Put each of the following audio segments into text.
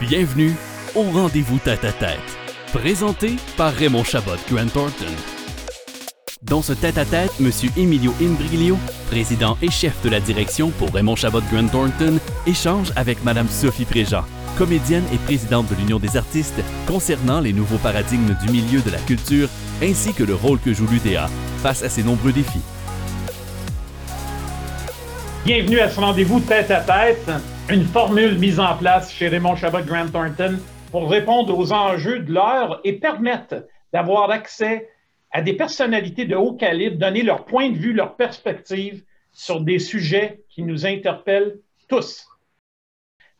Bienvenue au rendez-vous tête à tête, présenté par Raymond Chabot Grant Thornton. Dans ce tête-à-tête, M. Emilio Imbriglio, président et chef de la direction pour Raymond Chabot Grant Thornton, échange avec Mme Sophie Préjean, comédienne et présidente de l'Union des artistes, concernant les nouveaux paradigmes du milieu de la culture ainsi que le rôle que joue l'UDA face à ces nombreux défis. Bienvenue à ce rendez-vous tête à tête, une formule mise en place chez Raymond Chabot Grant Thornton pour répondre aux enjeux de l'heure et permettre d'avoir accès à des personnalités de haut calibre, donner leur point de vue, leur perspective sur des sujets qui nous interpellent tous.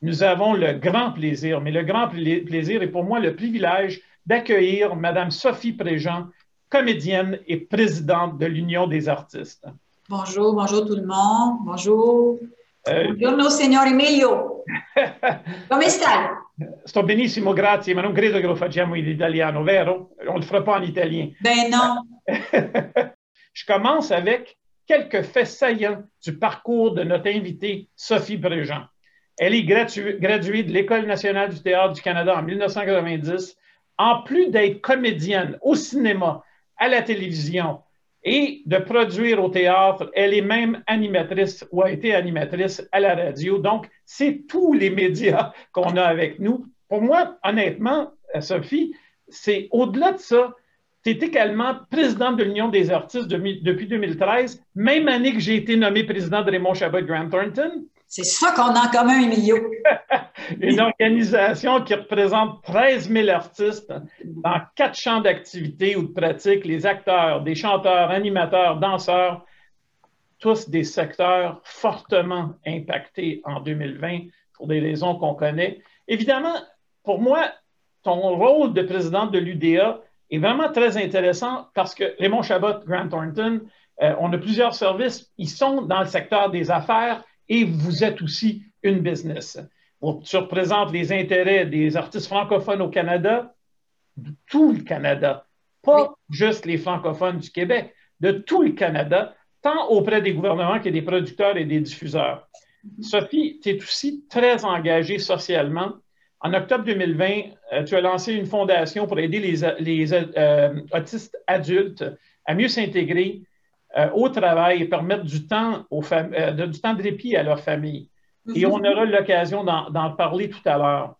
Nous avons le grand plaisir, mais le grand plaisir est pour moi le privilège d'accueillir Mme Sophie Préjean, comédienne et présidente de l'Union des artistes. Bonjour, bonjour tout le monde. Bonjour. Euh, Buongiorno, signor Emilio. Come stai? Sto benissimo, grazie, ma non credo che lo facciamo in italiano, vero? On ne le fera pas en italien. Ben non. Je commence avec quelques faits saillants du parcours de notre invitée, Sophie Bréjean. Elle est graduée de l'École nationale du théâtre du Canada en 1990. En plus d'être comédienne au cinéma, à la télévision, et de produire au théâtre. Elle est même animatrice ou a été animatrice à la radio. Donc, c'est tous les médias qu'on a avec nous. Pour moi, honnêtement, Sophie, c'est au-delà de ça. Tu es également présidente de l'Union des artistes depuis 2013, même année que j'ai été nommé président de Raymond Chabot Grant Thornton. C'est ça qu'on a en commun, Emilio. Une organisation qui représente 13 000 artistes dans quatre champs d'activité ou de pratique, les acteurs, des chanteurs, animateurs, danseurs, tous des secteurs fortement impactés en 2020 pour des raisons qu'on connaît. Évidemment, pour moi, ton rôle de présidente de l'UDA est vraiment très intéressant parce que Raymond Chabot, Grant Thornton, euh, on a plusieurs services. Ils sont dans le secteur des affaires, et vous êtes aussi une business. Tu représentes les intérêts des artistes francophones au Canada, de tout le Canada, pas juste les francophones du Québec, de tout le Canada, tant auprès des gouvernements que des producteurs et des diffuseurs. Mm-hmm. Sophie, tu es aussi très engagée socialement. En octobre 2020, euh, tu as lancé une fondation pour aider les, euh, autistes adultes à mieux s'intégrer euh, au travail et permettre du temps, aux euh, de, du temps de répit à leur famille. Et on aura l'occasion d'en parler tout à l'heure.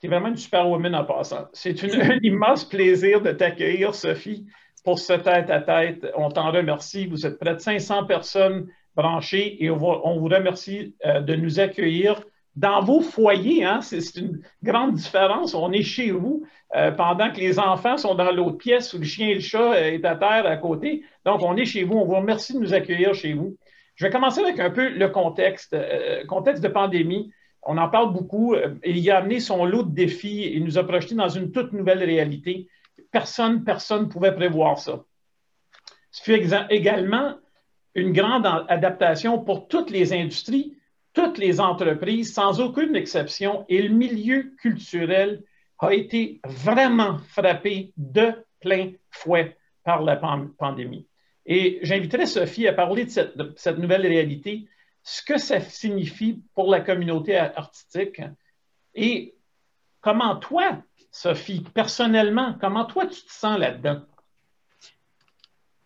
Tu es vraiment une superwoman en passant. C'est un immense plaisir de t'accueillir, Sophie, pour ce tête-à-tête. On t'en remercie. Vous êtes près de 500 personnes branchées et on, on vous remercie euh, de nous accueillir dans vos foyers, hein, c'est une grande différence. On est chez vous euh, pendant que les enfants sont dans l'autre pièce où le chien et le chat euh, est à terre à côté. Donc, on est chez vous. On vous remercie de nous accueillir chez vous. Je vais commencer avec un peu le contexte, euh, contexte de pandémie. On en parle beaucoup. il y a amené son lot de défis et nous a projeté dans une toute nouvelle réalité. Personne, personne ne pouvait prévoir ça. Ce fut également une grande adaptation pour toutes les industries toutes les entreprises, sans aucune exception, et le milieu culturel a été vraiment frappé de plein fouet par la pandémie. Et j'inviterai Sophie à parler de cette, nouvelle réalité, ce que ça signifie pour la communauté artistique et comment toi, Sophie, personnellement, comment toi tu te sens là-dedans?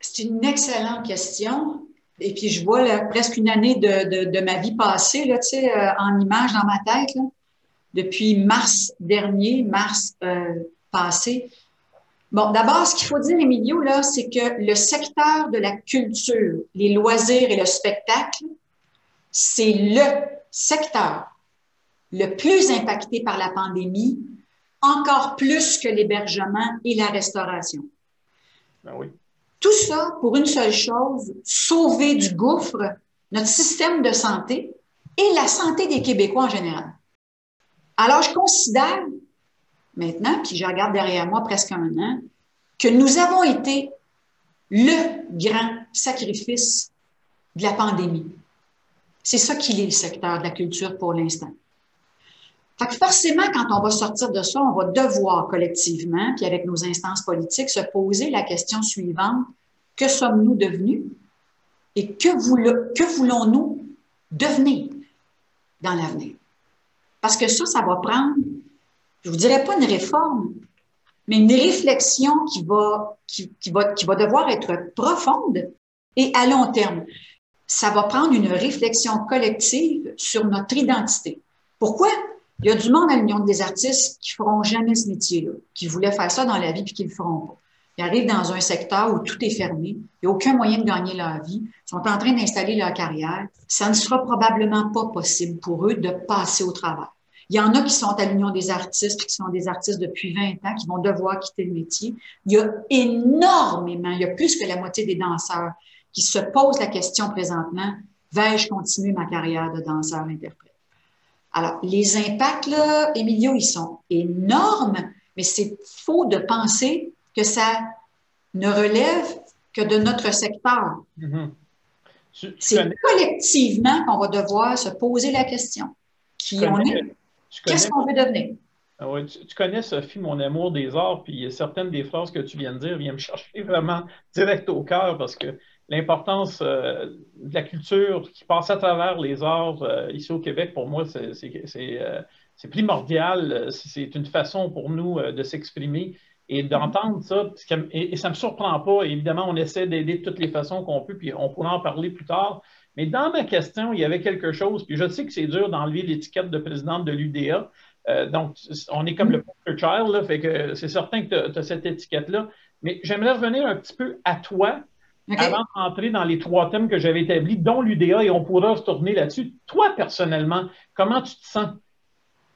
C'est une excellente question. Et puis, je vois presque une année de, de, ma vie passée, là, euh, en images dans ma tête, depuis mars dernier, mars euh, passé. Bon, d'abord, ce qu'il faut dire, Emilio, là, c'est que le secteur de la culture, les loisirs et le spectacle, c'est le secteur le plus impacté par la pandémie, encore plus que l'hébergement et la restauration. Ben oui. Tout ça pour une seule chose, sauver du gouffre notre système de santé et la santé des Québécois en général. Alors, je considère maintenant, puis je regarde derrière moi presque un an, que nous avons été le grand sacrifice de la pandémie. C'est ça qu'il est, le secteur de la culture pour l'instant. Fait que forcément, quand on va sortir de ça, on va devoir collectivement, puis avec nos instances politiques, se poser la question suivante. Que sommes-nous devenus? et que, voulons-nous devenir dans l'avenir? Parce que ça, ça va prendre, je vous dirais pas une réforme, mais une réflexion qui va, qui, va, qui va devoir être profonde et à long terme. Ça va prendre une réflexion collective sur notre identité. Pourquoi? Il y a du monde à l'Union des artistes qui feront jamais ce métier-là, qui voulaient faire ça dans la vie puis qui le feront pas. Ils arrivent dans un secteur où tout est fermé, il n'y a aucun moyen de gagner leur vie, ils sont en train d'installer leur carrière. Ça ne sera probablement pas possible pour eux de passer au travail. Il y en a qui sont à l'Union des artistes, qui sont des artistes depuis 20 ans, qui vont devoir quitter le métier. Il y a énormément, il y a plus que la moitié des danseurs qui se posent la question présentement, vais-je continuer ma carrière de danseur-interprète? Alors, les impacts, là, Emilio, ils sont énormes, mais c'est faux de penser que ça ne relève que de notre secteur. Mm-hmm. C'est collectivement qu'on va devoir se poser la question. Qui on est? Qu'est-ce qu'on veut devenir? Ah tu, connais, Sophie, mon amour des arts, puis certaines des phrases que tu viens de dire viennent me chercher vraiment direct au cœur parce que l'importance euh, de la culture qui passe à travers les arts euh, ici au Québec, pour moi, c'est euh, primordial. C'est une façon pour nous de s'exprimer et d'entendre ça. Et, ça ne me surprend pas. Évidemment, on essaie d'aider de toutes les façons qu'on peut, puis on pourra en parler plus tard. Mais dans ma question, il y avait quelque chose, puis je sais que c'est dur d'enlever l'étiquette de présidente de l'UDA. donc, on est comme le poker child, là, fait que c'est certain que tu as, cette étiquette-là. Mais j'aimerais revenir un petit peu à toi, avant d'entrer dans les trois thèmes que j'avais établis, dont l'UDA, et on pourra se tourner là-dessus. Toi, personnellement, comment tu te sens?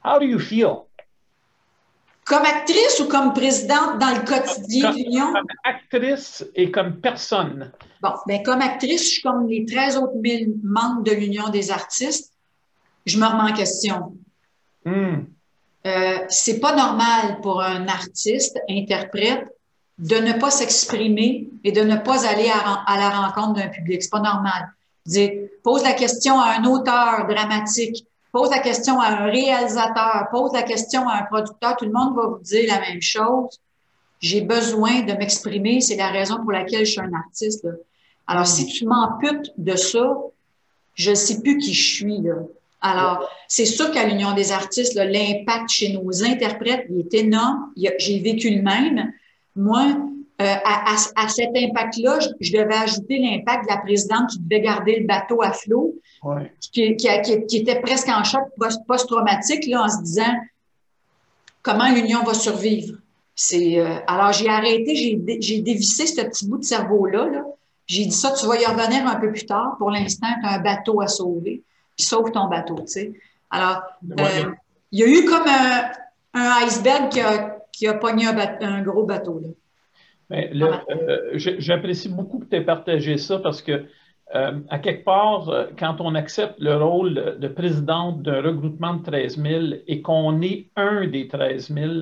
How do you feel? Comme actrice ou comme présidente dans le quotidien de l'Union? Comme actrice et comme personne. Bon, bien, comme actrice, je suis comme les 13 autres mille membres de l'Union des artistes. Je me remets en question. Hmm. Euh, c'est pas normal pour un artiste, interprète, de ne pas s'exprimer et de ne pas aller à, la rencontre d'un public. C'est pas normal. pose la question à un auteur dramatique, pose la question à un réalisateur, pose la question à un producteur, tout le monde va vous dire la même chose. J'ai besoin de m'exprimer, c'est la raison pour laquelle je suis un artiste. Alors, si tu m'amputes de ça, je ne sais plus qui je suis. Là. Alors, c'est sûr qu'à l'Union des artistes, l'impact chez nos interprètes il est énorme. J'ai vécu le même moi, euh, à, cet impact-là, je, devais ajouter l'impact de la présidente qui devait garder le bateau à flot, qui, était presque en choc post-traumatique, là, en se disant comment l'Union va survivre? Euh, alors, j'ai arrêté, j'ai, dévissé ce petit bout de cerveau-là. J'ai dit ça, tu vas y revenir un peu plus tard. Pour l'instant, tu as un bateau à sauver. Puis sauve ton bateau, tu sais. Alors, euh, il y a eu comme un, un iceberg qui a, qui a pogné un, gros bateau. Là. Euh, j'apprécie beaucoup que tu aies partagé ça parce que, euh, à quelque part, euh, quand on accepte le rôle de présidente d'un regroupement de 13 000 et qu'on est un des 13 000,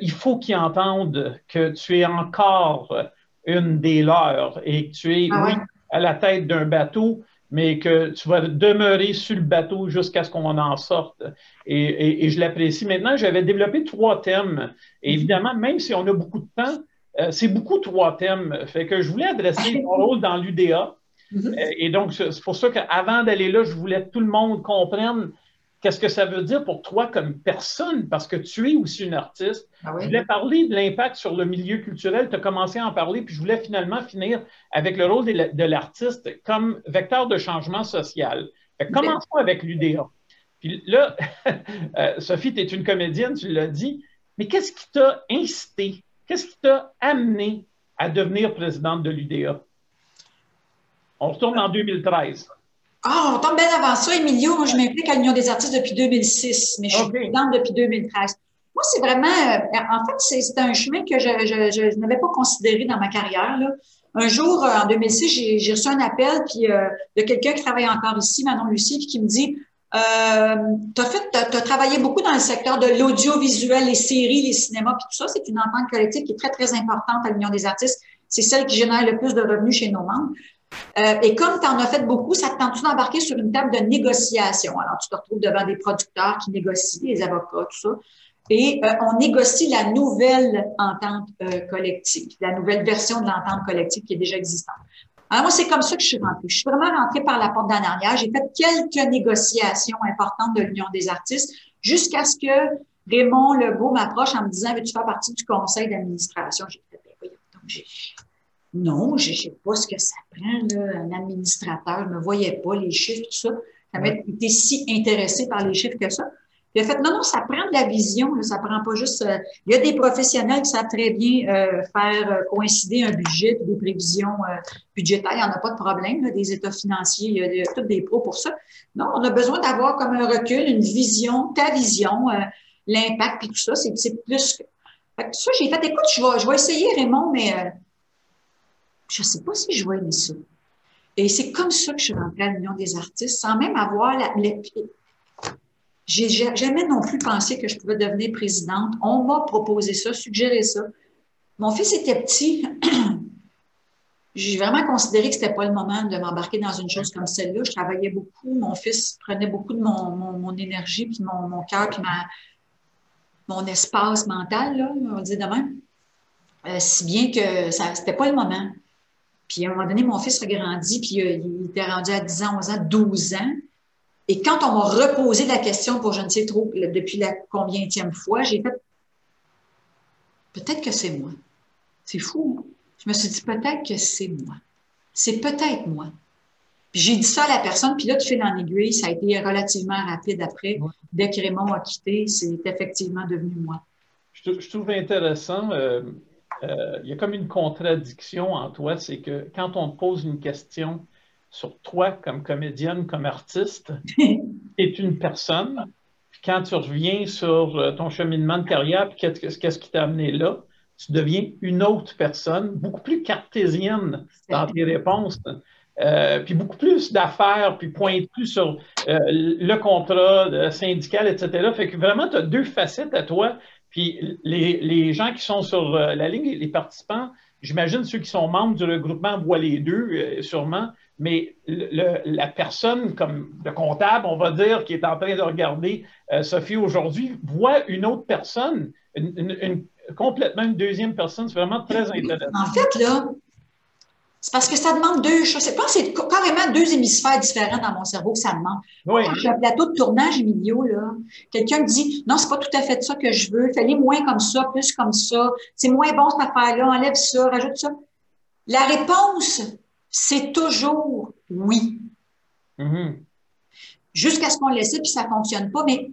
il faut qu'ils entendent que tu es encore une des leurs et que tu es ah à la tête d'un bateau, mais que tu vas demeurer sur le bateau jusqu'à ce qu'on en sorte. Et, je l'apprécie. Maintenant, j'avais développé trois thèmes. Et mhm. évidemment, même si on a beaucoup de temps, euh, c'est beaucoup trois thèmes. Fait que je voulais adresser mon rôle dans l'UDA. Mhm. Euh, et donc, c'est pour ça qu'avant d'aller là, je voulais que tout le monde comprenne Qu'est-ce que ça veut dire pour toi comme personne? Parce que tu es aussi une artiste. Ah je voulais parler de l'impact sur le milieu culturel. Tu as commencé à en parler, puis je voulais finalement finir avec le rôle de l'artiste comme vecteur de changement social. commençons avec l'UDA. Puis là, euh, Sophie, tu es une comédienne, tu l'as dit, mais qu'est-ce qui t'a incité? Qu'est-ce qui t'a amené à devenir présidente de l'UDA? On retourne en 2013. Ah, on tombe bien avant ça, Emilio. Moi, je m'implique à l'Union des artistes depuis 2006, mais je suis présidente depuis 2013. Moi, c'est vraiment, euh, en fait, c'est un chemin que je, je, je, n'avais pas considéré dans ma carrière. Là. Un jour, euh, en 2006, j'ai reçu un appel puis, euh, de quelqu'un qui travaille encore ici, Manon Lucie, puis qui me dit euh, tu as, fait, as, travaillé beaucoup dans le secteur de l'audiovisuel, les séries, les cinémas, puis tout ça. C'est une entente collective qui est très, très importante à l'Union des artistes. C'est celle qui génère le plus de revenus chez nos membres. Euh, et comme tu en as fait beaucoup, ça te tente d'embarquer sur une table de négociation? Alors, tu te retrouves devant des producteurs qui négocient, des avocats, tout ça. Et euh, on négocie la nouvelle entente euh, collective, la nouvelle version de l'entente collective qui est déjà existante. Alors moi, c'est comme ça que je suis rentrée. Je suis vraiment rentrée par la porte d'en arrière. J'ai fait quelques négociations importantes de l'Union des artistes jusqu'à ce que Raymond Legault m'approche en me disant Veux-tu faire partie du conseil d'administration? J'ai fait ben, donc, non, je ne sais pas ce que ça prend, là, un administrateur. Ne me voyais pas, les chiffres, tout ça. Ça m'a été si intéressé par les chiffres que ça. Il a fait, non, non, ça prend de la vision, là, ça prend pas juste... Euh, il y a des professionnels qui savent très bien euh, faire euh, coïncider un budget, des prévisions budgétaires, il n'y en a pas de problème, des états financiers, il y, a, il y a tous des pros pour ça. Non, on a besoin d'avoir comme un recul, une vision, ta vision, l'impact, puis tout ça, c'est plus... Fait que ça, j'ai fait, écoute, je vais, je vais essayer, Raymond, mais je ne sais pas si je vais aimer ça. Et c'est comme ça que je suis rentrée à l'Union des artistes, sans même avoir la, j'ai jamais non plus pensé que je pouvais devenir présidente. On m'a proposé ça, suggéré ça. Mon fils était petit. J'ai vraiment considéré que c'était pas le moment de m'embarquer dans une chose comme celle-là. Je travaillais beaucoup. Mon fils prenait beaucoup de mon, mon, énergie, puis mon, mon cœur, puis ma, mon espace mental, là, on dire demain. Euh, si bien que ça n'était pas le moment. Puis à un moment donné, mon fils a grandi, puis euh, il était rendu à 10 ans, 11 ans, 12 ans. Et quand on m'a reposé la question pour je ne sais trop depuis la combienième fois, j'ai fait peut-être que c'est moi. C'est fou. Hein? Je me suis dit peut-être que c'est moi. C'est peut-être moi. j'ai dit ça à la personne, puis là, tu fais en aiguille, ça a été relativement rapide après. Dès que Raymond a quitté, c'est effectivement devenu moi. Je, trouve intéressant, euh, euh, il y a comme une contradiction en toi, c'est que quand on te pose une question, sur toi comme comédienne, comme artiste, est une personne. Puis quand tu reviens sur euh, ton cheminement de carrière, puis qu'est-ce qui t'a amené là, tu deviens une autre personne, beaucoup plus cartésienne dans tes réponses. Euh, puis beaucoup plus d'affaires, puis pointe plus sur euh, le contrat syndical, etc. Fait que vraiment, tu as deux facettes à toi. Puis les, les gens qui sont sur la ligne, les participants, j'imagine ceux qui sont membres du regroupement voient les deux, sûrement mais la personne comme le comptable, on va dire, qui est en train de regarder euh, Sophie aujourd'hui, voit une autre personne, une, complètement une deuxième personne. C'est vraiment très intéressant. En fait, là, c'est parce que ça demande deux choses. Que c'est carrément deux hémisphères différents dans mon cerveau que ça demande. Oui. Quand j'ai un plateau de tournage, Emilio, là, quelqu'un me dit Non, c'est pas tout à fait ça que je veux, fais-les moins comme ça, plus comme ça, c'est moins bon cette affaire-là, enlève ça, rajoute ça. La réponse c'est toujours oui. Mm-hmm. Jusqu'à ce qu'on le laisse, puis ça ne fonctionne pas. Mais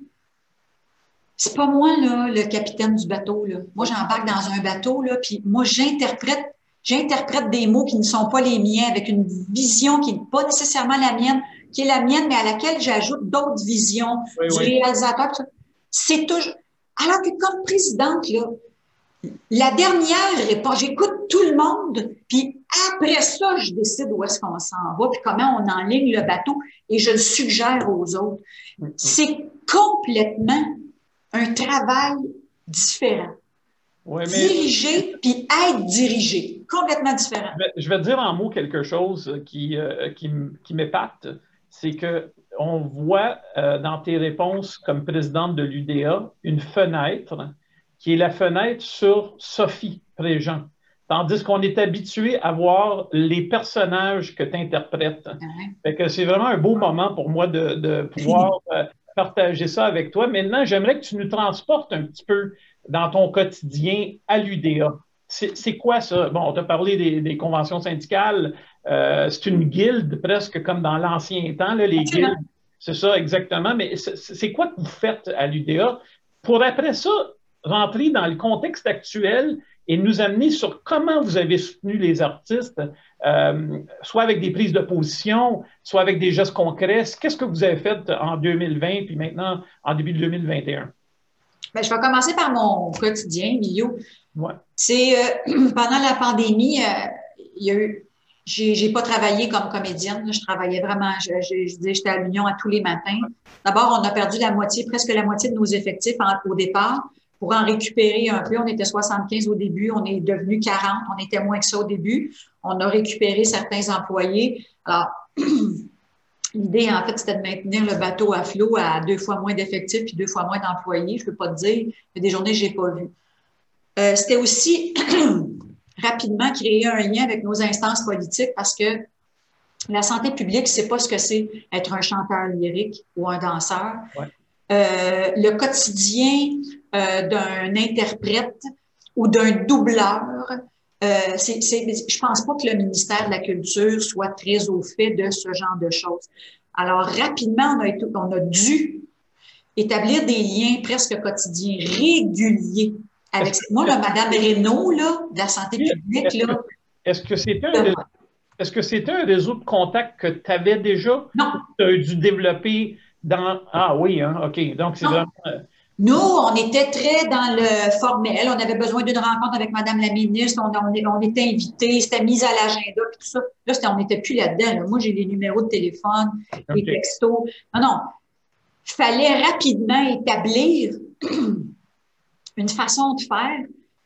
c'est pas moi, là, le capitaine du bateau. Là. Moi, j'embarque dans un bateau, là, puis moi, j'interprète, j'interprète des mots qui ne sont pas les miens, avec une vision qui n'est pas nécessairement la mienne, qui est la mienne, mais à laquelle j'ajoute d'autres visions du réalisateur. C'est toujours. Alors que comme présidente, là, la dernière réponse, j'écoute tout le monde, puis après ça, je décide où est-ce qu'on s'en va, puis comment on enligne le bateau, et je le suggère aux autres. C'est complètement un travail différent. Diriger puis être dirigé, complètement différent. Je vais, te dire en mots quelque chose qui, euh, qui, m'épate, c'est que on voit euh, dans tes réponses comme présidente de l'UDA une fenêtre qui est la fenêtre sur Sophie Préjean. Tandis qu'on est habitué à voir les personnages que tu interprètes. que c'est vraiment un beau moment pour moi de, pouvoir euh, partager ça avec toi. Maintenant, j'aimerais que tu nous transportes un petit peu dans ton quotidien à l'UDA. C'est quoi ça? Bon, on t'a parlé des, conventions syndicales. Euh, c'est une guilde presque comme dans l'ancien temps, les guildes. C'est ça, exactement. Mais c'est quoi que vous faites à l'UDA pour après ça rentrer dans le contexte actuel et nous amener sur comment vous avez soutenu les artistes, euh, soit avec des prises de position, soit avec des gestes concrets? Qu'est-ce que vous avez fait en 2020 puis maintenant en début de 2021? Bien, je vais commencer par mon quotidien, Milio. C'est euh, pendant la pandémie, euh, il y a eu j'ai pas travaillé comme comédienne. Je travaillais vraiment, je, j'étais à l'Union à tous les matins. D'abord, on a perdu la moitié, presque la moitié de nos effectifs au départ pour en récupérer un peu. On était 75 au début, on est devenu 40, on était moins que ça au début. On a récupéré certains employés. Alors, l'idée, en fait, c'était de maintenir le bateau à flot à deux fois moins d'effectifs puis deux fois moins d'employés. Je ne peux pas te dire, il y a des journées que je n'ai pas vues. Euh, c'était aussi rapidement créé un lien avec nos instances politiques parce que la santé publique, c'est pas ce que c'est être un chanteur lyrique ou un danseur. Euh, le quotidien euh, d'un interprète ou d'un doubleur, euh, c'est, je pense pas que le ministère de la Culture soit très au fait de ce genre de choses. Alors, rapidement, on a, on a dû établir des liens presque quotidiens, réguliers avec moi, là, Mme Reynaud, là, de la santé publique. Là, est-ce que c'était un, est-ce que c'était un réseau de contacts que tu avais déjà? Non. Tu as dû développer dans. Ah oui, hein? OK. Donc, c'est vraiment. Nous, on était très dans le formel. On avait besoin d'une rencontre avec Mme la ministre. On, on, était invités. C'était mis à l'agenda. Tout ça. Là, on n'était plus là-dedans. Moi, j'ai les numéros de téléphone, les textos. Non, non. Il fallait rapidement établir une façon de faire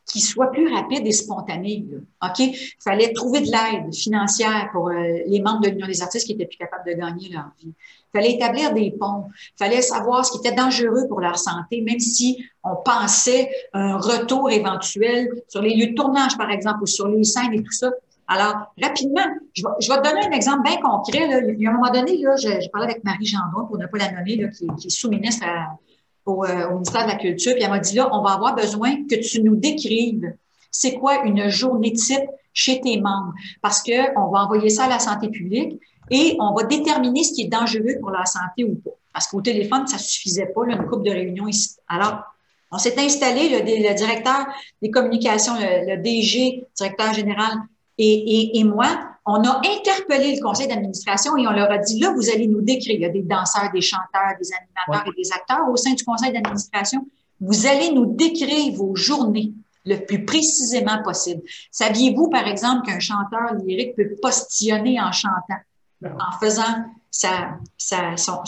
qui soit plus rapide et spontanée. OK? Il fallait trouver de l'aide financière pour euh, les membres de l'Union des artistes qui étaient plus capables de gagner leur vie. Il fallait établir des ponts. Il fallait savoir ce qui était dangereux pour leur santé, même si on pensait un retour éventuel sur les lieux de tournage, par exemple, ou sur les scènes et tout ça. Alors, rapidement, je vais, te donner un exemple bien concret. Là. Il y a un moment donné, là, je, je parlais avec Marie Gendron, pour ne pas la nommer, là, qui, qui est sous-ministre à, au, euh, au, ministère de la Culture, puis elle m'a dit là, on va avoir besoin que tu nous décrives c'est quoi une journée type chez tes membres, parce que on va envoyer ça à la santé publique et on va déterminer ce qui est dangereux pour la santé ou pas. Parce qu'au téléphone, ça suffisait pas, une coupe de réunion ici. Alors, on s'est installé, le, directeur des communications, le, le DG, directeur général, et, et moi, on a interpellé le conseil d'administration et on leur a dit, là, vous allez nous décrire, il y a des danseurs, des chanteurs, des animateurs et des acteurs au sein du conseil d'administration, vous allez nous décrire vos journées le plus précisément possible. Saviez-vous, par exemple, qu'un chanteur lyrique peut postillonner en chantant, en faisant sa, sa, son,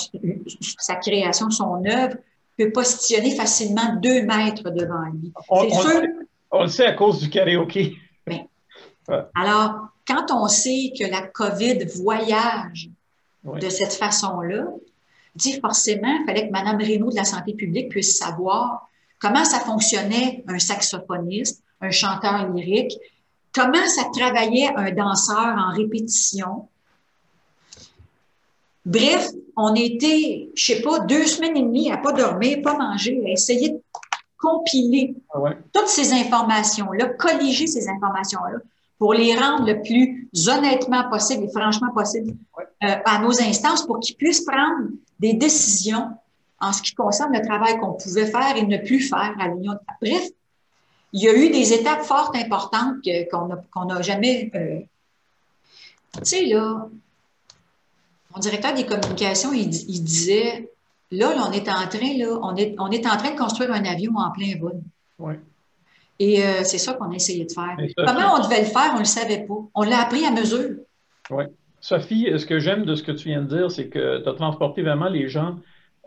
sa création, son œuvre, peut postillonner facilement deux mètres devant lui? On, on, sûr... on, le sait à cause du karaoké. Ouais. Alors, quand on sait que la COVID voyage oui. de cette façon-là, dit forcément, il fallait que Mme Reynaud de la santé publique puisse savoir comment ça fonctionnait un saxophoniste, un chanteur lyrique, comment ça travaillait un danseur en répétition. Bref, on était, je sais pas, deux semaines et demie à pas dormir, pas manger, à essayer de compiler ah ouais. toutes ces informations-là, colliger ces informations-là pour les rendre le plus honnêtement possible et franchement possible euh, à nos instances pour qu'ils puissent prendre des décisions en ce qui concerne le travail qu'on pouvait faire et ne plus faire à l'Union. Bref, il y a eu des étapes fortes importantes qu'on n'a jamais. Euh... Tu sais, là, mon directeur des communications, il, il disait là, là, on est en train, là, on est, on est en train de construire un avion en plein vol. Ouais. Et euh, c'est ça qu'on a essayé de faire. Comment on devait le faire, on ne le savait pas. On l'a appris à mesure. Oui. Sophie, ce que j'aime de ce que tu viens de dire, c'est que tu as transporté vraiment les gens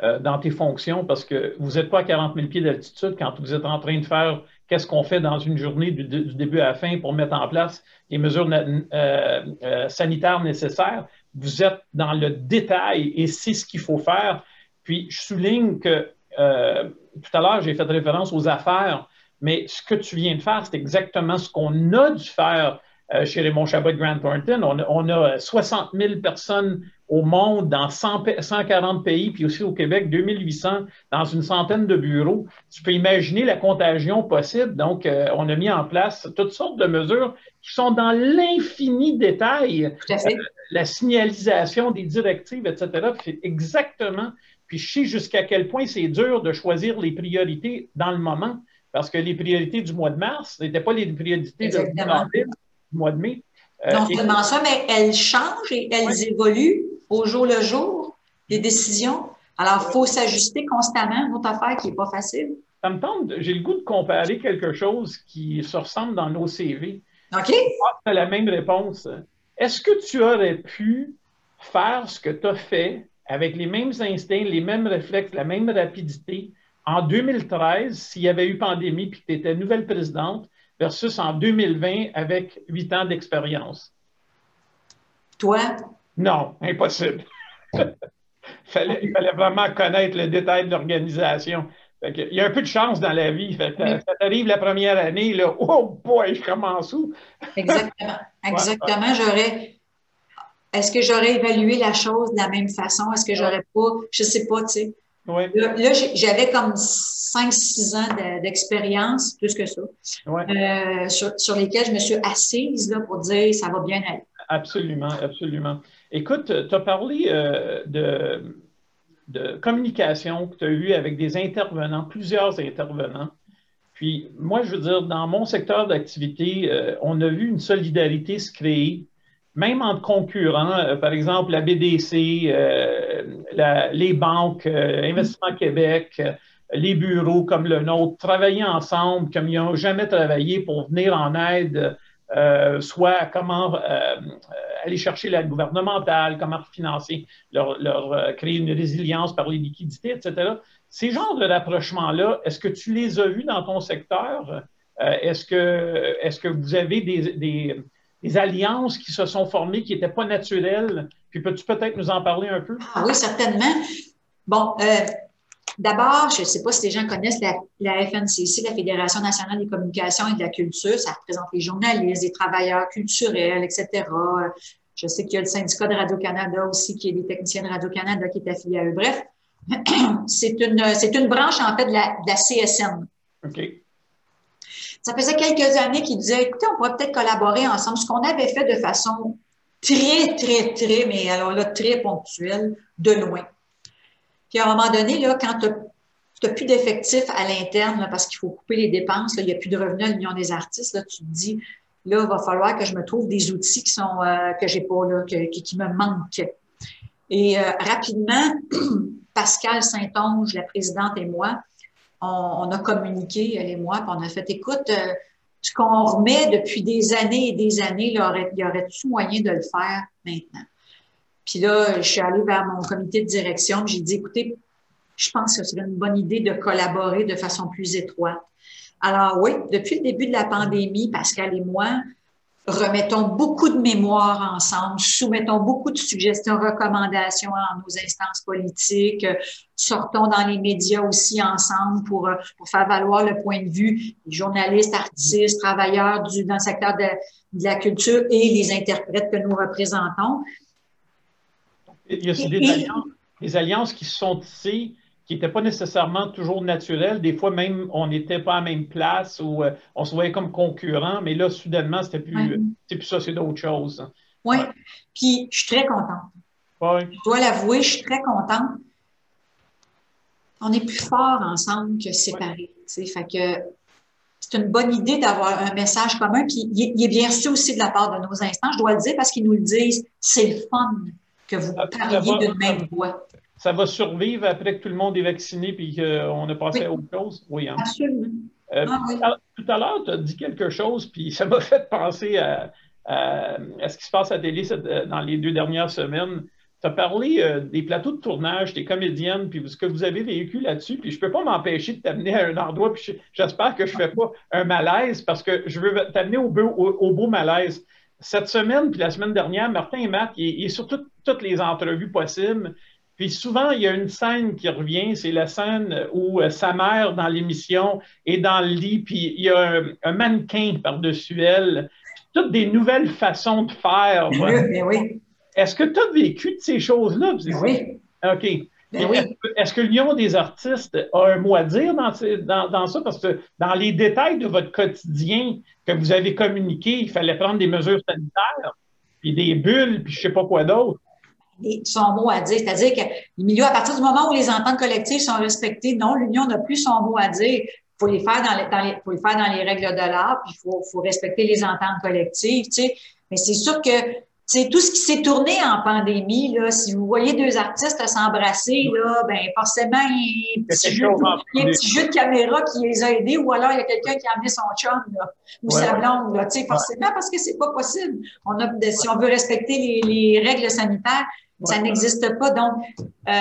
euh, dans tes fonctions parce que vous n'êtes pas à 40 000 pieds d'altitude quand vous êtes en train de faire qu'est-ce qu'on fait dans une journée du, du, début à la fin pour mettre en place les mesures euh, euh, sanitaires nécessaires. Vous êtes dans le détail et c'est ce qu'il faut faire. Puis je souligne que tout à l'heure, j'ai fait référence aux affaires mais ce que tu viens de faire, c'est exactement ce qu'on a dû faire euh, chez Raymond Chabot de Grant Thornton. On, on, a 60 000 personnes au monde dans 100, 140 pays, puis aussi au Québec, 2800 dans une centaine de bureaux. Tu peux imaginer la contagion possible. Donc, euh, on a mis en place toutes sortes de mesures qui sont dans l'infini détail. Euh, la signalisation des directives, etc. C'est exactement. Puis je sais jusqu'à quel point c'est dur de choisir les priorités dans le moment parce que les priorités du mois de mars n'étaient pas les priorités Exactement. de, du mois de mai. Euh, non seulement ça, mais elles changent et elles oui. évoluent au jour le jour, les décisions. Alors, il faut s'ajuster constamment, une autre affaire qui n'est pas facile. Ça me tente, j'ai le goût de comparer quelque chose qui se ressemble dans nos CV. OK. Tu as la même réponse. Est-ce que tu aurais pu faire ce que tu as fait avec les mêmes instincts, les mêmes réflexes, la même rapidité, en 2013, s'il y avait eu pandémie puis que tu étais nouvelle présidente, versus en 2020 avec huit ans d'expérience? Toi? Non, impossible. fallait, il fallait vraiment connaître le détail de l'organisation. il y a un peu de chance dans la vie. Fait Ça t'arrive la première année, là, oh boy, je commence où? Exactement. Exactement. J'aurais. Est-ce que j'aurais évalué la chose de la même façon? Est-ce que j'aurais pas, je sais pas, tu sais. Là, j'avais comme 5-6 ans d'expérience, plus que ça, euh, sur, lesquels je me suis assise là, pour dire ça va bien aller. Absolument, absolument. Écoute, tu as parlé euh, de, de communication que tu as eu avec des intervenants, plusieurs intervenants. Puis moi, je veux dire, dans mon secteur d'activité, euh, on a vu une solidarité se créer, même entre concurrents, euh, par exemple la BDC, euh, les banques, Investissement Québec, les bureaux comme le nôtre, travailler ensemble comme ils n'ont jamais travaillé pour venir en aide euh, soit comment euh, euh, aller chercher l'aide gouvernementale, comment financer, leur, créer une résilience par les liquidités, etc. Ces genres de rapprochements-là, est-ce que tu les as vus dans ton secteur? est-ce, que, est-ce que vous avez des, des, alliances qui se sont formées qui n'étaient pas naturelles? Puis peux-tu peut-être nous en parler un peu? Ah oui, certainement. Bon, D'abord, je ne sais pas si les gens connaissent la, FNCC, la Fédération nationale des communications et de la culture. Ça représente les journalistes, les travailleurs culturels, etc. Je sais qu'il y a le syndicat de Radio-Canada aussi, qui est des techniciens de Radio-Canada qui est affilié à eux. Bref, c'est une, une branche, en fait, de la, CSN. OK. Ça faisait quelques années qu'ils disaient, écoutez, on pourrait peut-être collaborer ensemble. Ce qu'on avait fait de façon très, très, très, mais alors là, très ponctuelle, de loin. Puis à un moment donné, là, quand tu n'as plus d'effectifs à l'interne parce qu'il faut couper les dépenses, il n'y a plus de revenus à l'Union des artistes, là, tu te dis, là, il va falloir que je me trouve des outils qui sont euh, que j'ai pas là, qui, me manquent. Et euh, rapidement, Pascal Saint-Onge, la présidente et moi, on, a communiqué, elle et moi, puis on a fait, écoute, euh, ce qu'on remet depuis des années et des années, là, y aurait-tu moyen de le faire maintenant? Puis là, je suis allée vers mon comité de direction. J'ai dit, écoutez, je pense que serait une bonne idée de collaborer de façon plus étroite. Alors oui, depuis le début de la pandémie, Pascal et moi, remettons beaucoup de mémoires ensemble, soumettons beaucoup de suggestions, recommandations à nos instances politiques, sortons dans les médias aussi ensemble pour, pour faire valoir le point de vue des journalistes, artistes, travailleurs du, dans le secteur de, de la culture et les interprètes que nous représentons. Il y a des, alliances, qui sont tissées qui n'étaient pas nécessairement toujours naturelles. Des fois, même, on n'était pas à la même place ou euh, on se voyait comme concurrent, mais là, soudainement, c'était plus, c'est plus ça, c'est d'autres choses. Oui, puis je suis très contente. Je dois l'avouer, je suis très contente. On est plus fort ensemble que séparés. Fait que c'est une bonne idée d'avoir un message commun. Puis il est bien reçu aussi de la part de nos instants, je dois le dire, parce qu'ils nous le disent, c'est le fun que vous parliez d'une même voix. Ça va survivre après que tout le monde est vacciné et qu'on a passé à autre chose? Oui, hein? Absolument. Euh, ah tout à l'heure, tu as dit quelque chose, puis ça m'a fait penser à, ce qui se passe à télé dans les deux dernières semaines. Tu as parlé euh, des plateaux de tournage, des comédiennes, puis ce que vous avez vécu là-dessus, puis je ne peux pas m'empêcher de t'amener à un endroit, puis j'espère que je ne fais pas un malaise, parce que je veux t'amener au, au, beau malaise cette semaine, puis la semaine dernière, Martin et Matt, il, est sur toutes les entrevues possibles. Puis souvent, il y a une scène qui revient, c'est la scène où euh, sa mère dans l'émission est dans le lit, puis il y a un, mannequin par-dessus elle. Toutes des nouvelles façons de faire. Oui, oui. Est-ce que tu as vécu de ces choses-là? Oui. OK. Ben est-ce que l'Union des artistes a un mot à dire dans, dans, ça? Parce que dans les détails de votre quotidien que vous avez communiqué, il fallait prendre des mesures sanitaires, puis des bulles, puis je ne sais pas quoi d'autre. Son mot à dire, c'est-à-dire que le milieu, à partir du moment où les ententes collectives sont respectées, non, l'Union n'a plus son mot à dire. Il faut les faire dans les, dans les, faut les faire dans les règles de l'art, puis il faut, faut respecter les ententes collectives, tu sais. Mais c'est sûr que c'est tout ce qui s'est tourné en pandémie, là, si vous voyez deux artistes s'embrasser, là, ben forcément, il y a un petit, jeu, de caméra qui les a aidés, ou alors il y a quelqu'un qui a amené son chum là, ou sa blonde, là, forcément, parce que c'est pas possible. On a, si on veut respecter les, les règles sanitaires, ça n'existe pas. Donc, euh,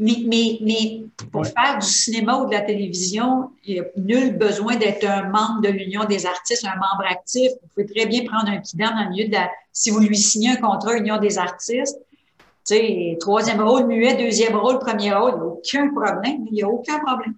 mais, mais, mais pour faire du cinéma ou de la télévision, il n'y a nul besoin d'être un membre de l'Union des artistes, un membre actif. Vous pouvez très bien prendre un client dans le milieu de la. Si vous lui signez un contrat Union des artistes, tu sais, troisième rôle muet, deuxième rôle, premier rôle, il n'y a aucun problème. Il n'y a aucun problème.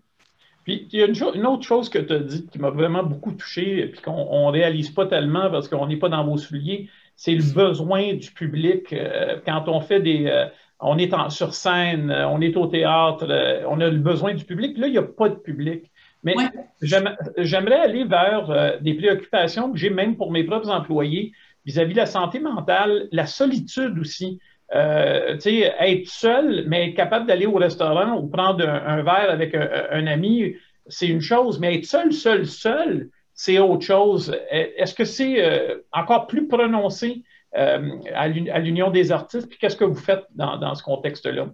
Puis il y a une, autre chose que tu as dit qui m'a vraiment beaucoup touché, puis qu'on ne réalise pas tellement parce qu'on n'est pas dans vos souliers, c'est le besoin du public. Euh, quand on fait des. Euh, on est sur scène, euh, on est au théâtre, on a le besoin du public. Là, il n'y a pas de public. Mais j'aimerais aller vers des préoccupations que j'ai même pour mes propres employés vis-à-vis de la santé mentale, la solitude aussi. Euh, être seul, mais être capable d'aller au restaurant ou prendre un, verre avec un, ami, c'est une chose, mais être seul, seul, seul, c'est autre chose. Est-ce que c'est euh, encore plus prononcé euh, à l'Union des artistes? Puis qu'est-ce que vous faites dans, ce contexte-là?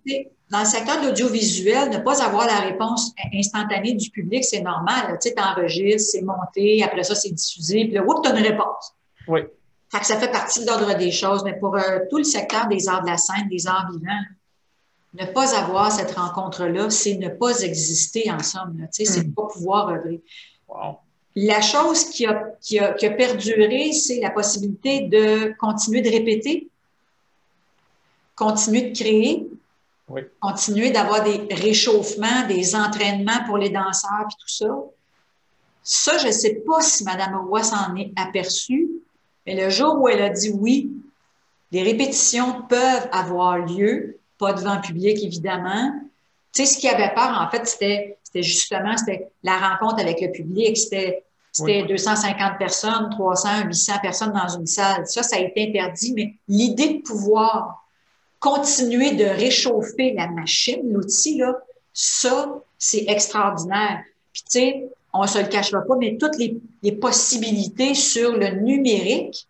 Dans le secteur de l'audiovisuel, ne pas avoir la réponse instantanée du public, c'est normal. Tu sais, enregistres, c'est monté, après ça, c'est diffusé, puis là, tu as une réponse. Oui. Fait que ça fait partie de l'ordre des choses. Mais pour euh, tout le secteur des arts de la scène, des arts vivants, ne pas avoir cette rencontre-là, c'est ne pas exister ensemble. C'est ne mm. pas pouvoir œuvrer. La chose qui a, qui a, qui a perduré, c'est la possibilité de continuer de répéter, continuer de créer, continuer d'avoir des réchauffements, des entraînements pour les danseurs, puis tout ça. Ça, je ne sais pas si Mme Roy s'en est aperçue, mais le jour où elle a dit oui, les répétitions peuvent avoir lieu, pas devant le public, évidemment. Tu sais, ce qui avait peur, en fait, c'était, c'était justement c'était la rencontre avec le public. C'était, c'était 250 personnes, 300, 800 personnes dans une salle. Ça, ça a été interdit, mais l'idée de pouvoir continuer de réchauffer la machine, l'outil, là, ça, c'est extraordinaire. Puis, tu sais, on ne se le cachera pas, mais toutes les, possibilités sur le numérique,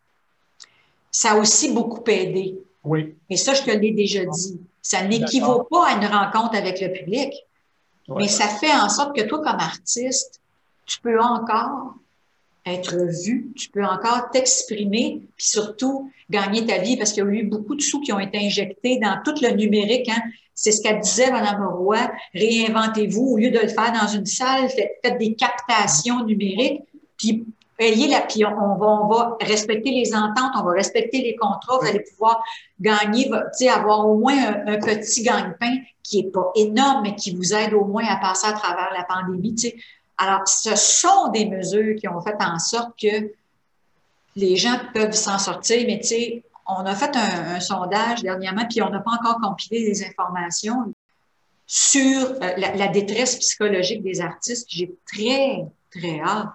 ça a aussi beaucoup aidé. Oui. Et ça, je te l'ai déjà dit. Ça n'équivaut pas à une rencontre avec le public, mais ça fait en sorte que toi, comme artiste, tu peux encore être vu, tu peux encore t'exprimer, puis surtout gagner ta vie, parce qu'il y a eu beaucoup de sous qui ont été injectés dans tout le numérique. Hein. C'est ce qu'elle disait, Mme Roy, réinventez-vous, au lieu de le faire dans une salle, faites, des captations numériques, puis ayez la, puis on va, on va respecter les ententes, on va respecter les contrats, vous allez pouvoir gagner, avoir au moins un, petit gagne-pain qui est pas énorme, mais qui vous aide au moins à passer à travers la pandémie. Alors, ce sont des mesures qui ont fait en sorte que les gens peuvent s'en sortir, mais tu sais, on a fait un, sondage dernièrement, puis on n'a pas encore compilé les informations sur euh, la, détresse psychologique des artistes. J'ai très, très hâte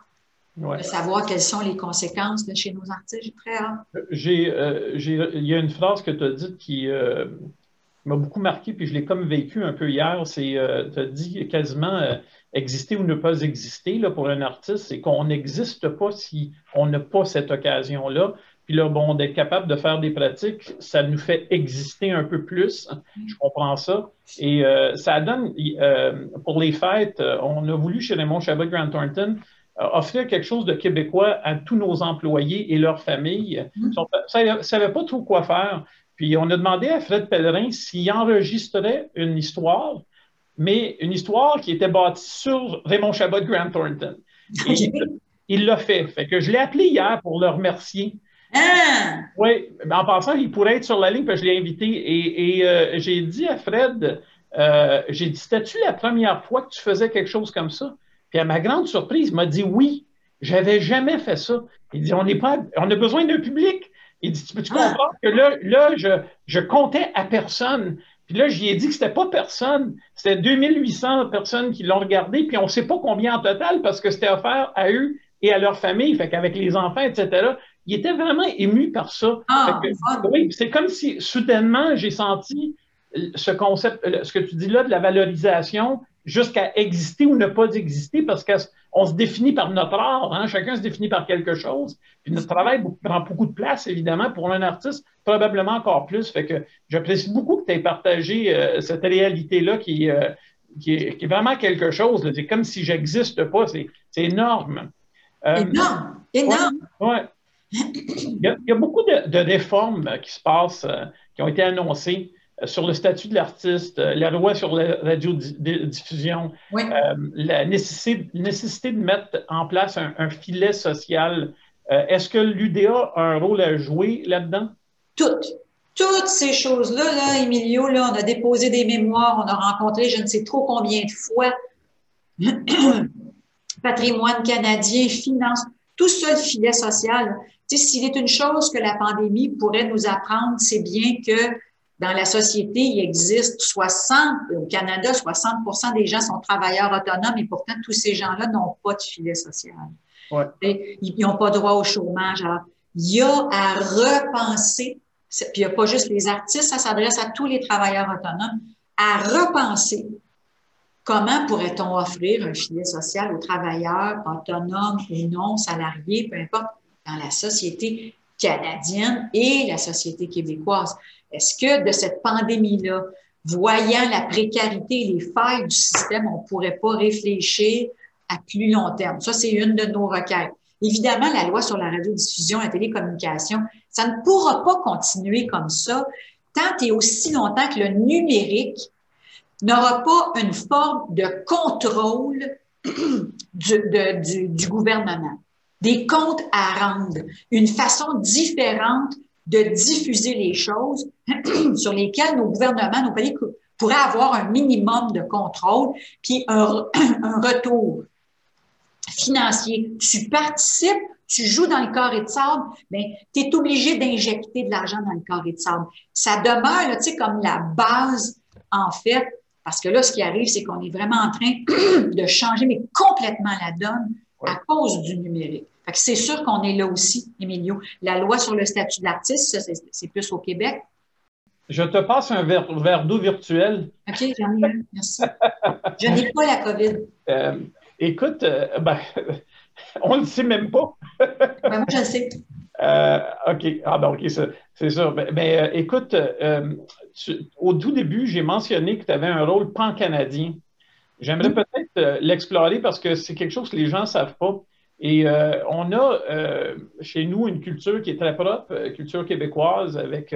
de savoir quelles sont les conséquences de chez nos artistes. J'ai très hâte. Euh, il y a une phrase que tu as dite qui euh, m'a beaucoup marqué, puis je l'ai comme vécu un peu hier. C'est, tu as dit quasiment exister ou ne pas exister là, pour un artiste, c'est qu'on n'existe pas si on n'a pas cette occasion-là. Puis là, bon, d'être capable de faire des pratiques, ça nous fait exister un peu plus. Je comprends ça. Et euh, ça donne, euh, pour les fêtes, euh, on a voulu chez Raymond Chabot Grant Thornton offrir quelque chose de québécois à tous nos employés et leurs familles. Ça ne savaient pas trop quoi faire. Puis on a demandé à Fred Pellerin s'il enregistrait une histoire mais une histoire qui était bâtie sur Raymond Chabot Grant Thornton. il l'a fait. Fait que je l'ai appelé hier pour le remercier. Ah! Oui, en passant, il pourrait être sur la ligne, puis je l'ai invité. Et, euh, j'ai dit à Fred, euh, j'ai dit, c'était-tu la première fois que tu faisais quelque chose comme ça? Puis à ma grande surprise, il m'a dit oui, j'avais jamais fait ça. Il dit, on n'est pas, on a besoin d'un public. Il dit, tu peux-tu ah! comprendre que là, là je, je comptais à personne. Puis là, j'y ai dit que c'était pas personne. C'était 2800 personnes qui l'ont regardé, puis on ne sait pas combien en total parce que c'était offert à eux et à leur famille, fait qu'avec les enfants, etc. Il était vraiment ému par ça. Ah, oui, c'est comme si soudainement j'ai senti ce concept, ce que tu dis là de la valorisation jusqu'à exister ou ne pas exister parce qu'on se définit par notre art, hein? chacun se définit par quelque chose. Puis notre travail prend beaucoup de place, évidemment, pour un artiste, probablement encore plus. Fait que j'apprécie beaucoup que tu aies partagé euh, cette réalité-là qui, euh, qui, est, vraiment quelque chose. C'est comme si j'existe pas, c'est énorme. Euh, énorme, énorme. Ouais, Il, y a, beaucoup de, de, réformes qui se passent, qui ont été annoncées. Euh, sur le statut de l'artiste, euh, la loi sur la radiodiffusion, euh, la nécessité, de mettre en place un, filet social. Est-ce que l'UDA a un rôle à jouer là-dedans? Toutes. Toutes ces choses-là, là, Emilio, là, on a déposé des mémoires, on a rencontré je ne sais trop combien de fois patrimoine canadien, finance, tout ça, le filet social. Tu sais, s'il est une chose que la pandémie pourrait nous apprendre, c'est bien que dans la société, il existe 60%, au Canada, 60% des gens sont travailleurs autonomes et pourtant, tous ces gens-là n'ont pas de filet social. Ouais. Ils n'ont pas droit au chômage. Alors, il y a à repenser, puis il n'y a pas juste les artistes, ça s'adresse à tous les travailleurs autonomes, à repenser comment pourrait-on offrir un filet social aux travailleurs autonomes ou non, salariés, peu importe, dans la société canadienne et la société québécoise. Est-ce que de cette pandémie-là, voyant la précarité et les failles du système, on ne pourrait pas réfléchir à plus long terme? Ça, c'est une de nos requêtes. Évidemment, la loi sur la radiodiffusion et la télécommunication, ça ne pourra pas continuer comme ça tant et aussi longtemps que le numérique n'aura pas une forme de contrôle du, du, gouvernement, des comptes à rendre, une façon différente de diffuser les choses sur lesquelles nos gouvernements, nos pays pourraient avoir un minimum de contrôle, puis un, un retour financier. Tu participes, tu joues dans le carré de sable, bien, tu es obligé d'injecter de l'argent dans le carré de sable. Ça demeure, tu sais, comme la base, en fait, parce que là, ce qui arrive, c'est qu'on est vraiment en train de changer, mais complètement la donne à cause du numérique. C'est sûr qu'on est là aussi, Emilio. La loi sur le statut de l'artiste, c'est plus au Québec. Je te passe un verre, d'eau virtuel. OK, j'en ai un. Merci. Je n'ai pas la COVID. Euh, écoute, euh, ben, on ne le sait même pas. ben, moi, je le sais. Euh, OK. Ah, ben, OK, c'est ça. Mais, ben, ben, écoute, au tout début, j'ai mentionné que tu avais un rôle pan-canadien. J'aimerais peut-être l'explorer parce que c'est quelque chose que les gens ne savent pas. Et on a chez nous une culture qui est très propre, culture québécoise, avec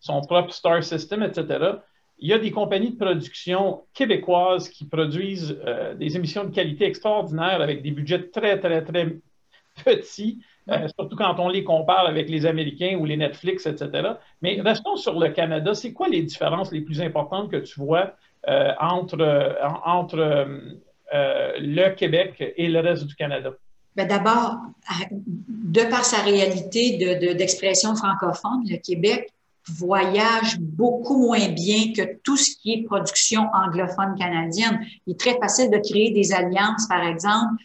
son propre star system, etc il y a des compagnies de production québécoises qui produisent euh, des émissions de qualité extraordinaires avec des budgets très, très, très petits, euh, surtout quand on les compare avec les Américains ou les Netflix, etc. Mais restons sur le Canada. C'est quoi les différences les plus importantes que tu vois euh, entre, entre le Québec et le reste du Canada? Ben, d'abord, de par sa réalité d'expression francophone, le Québec voyage beaucoup moins bien que tout ce qui est production anglophone canadienne. Il est très facile de créer des alliances, par exemple,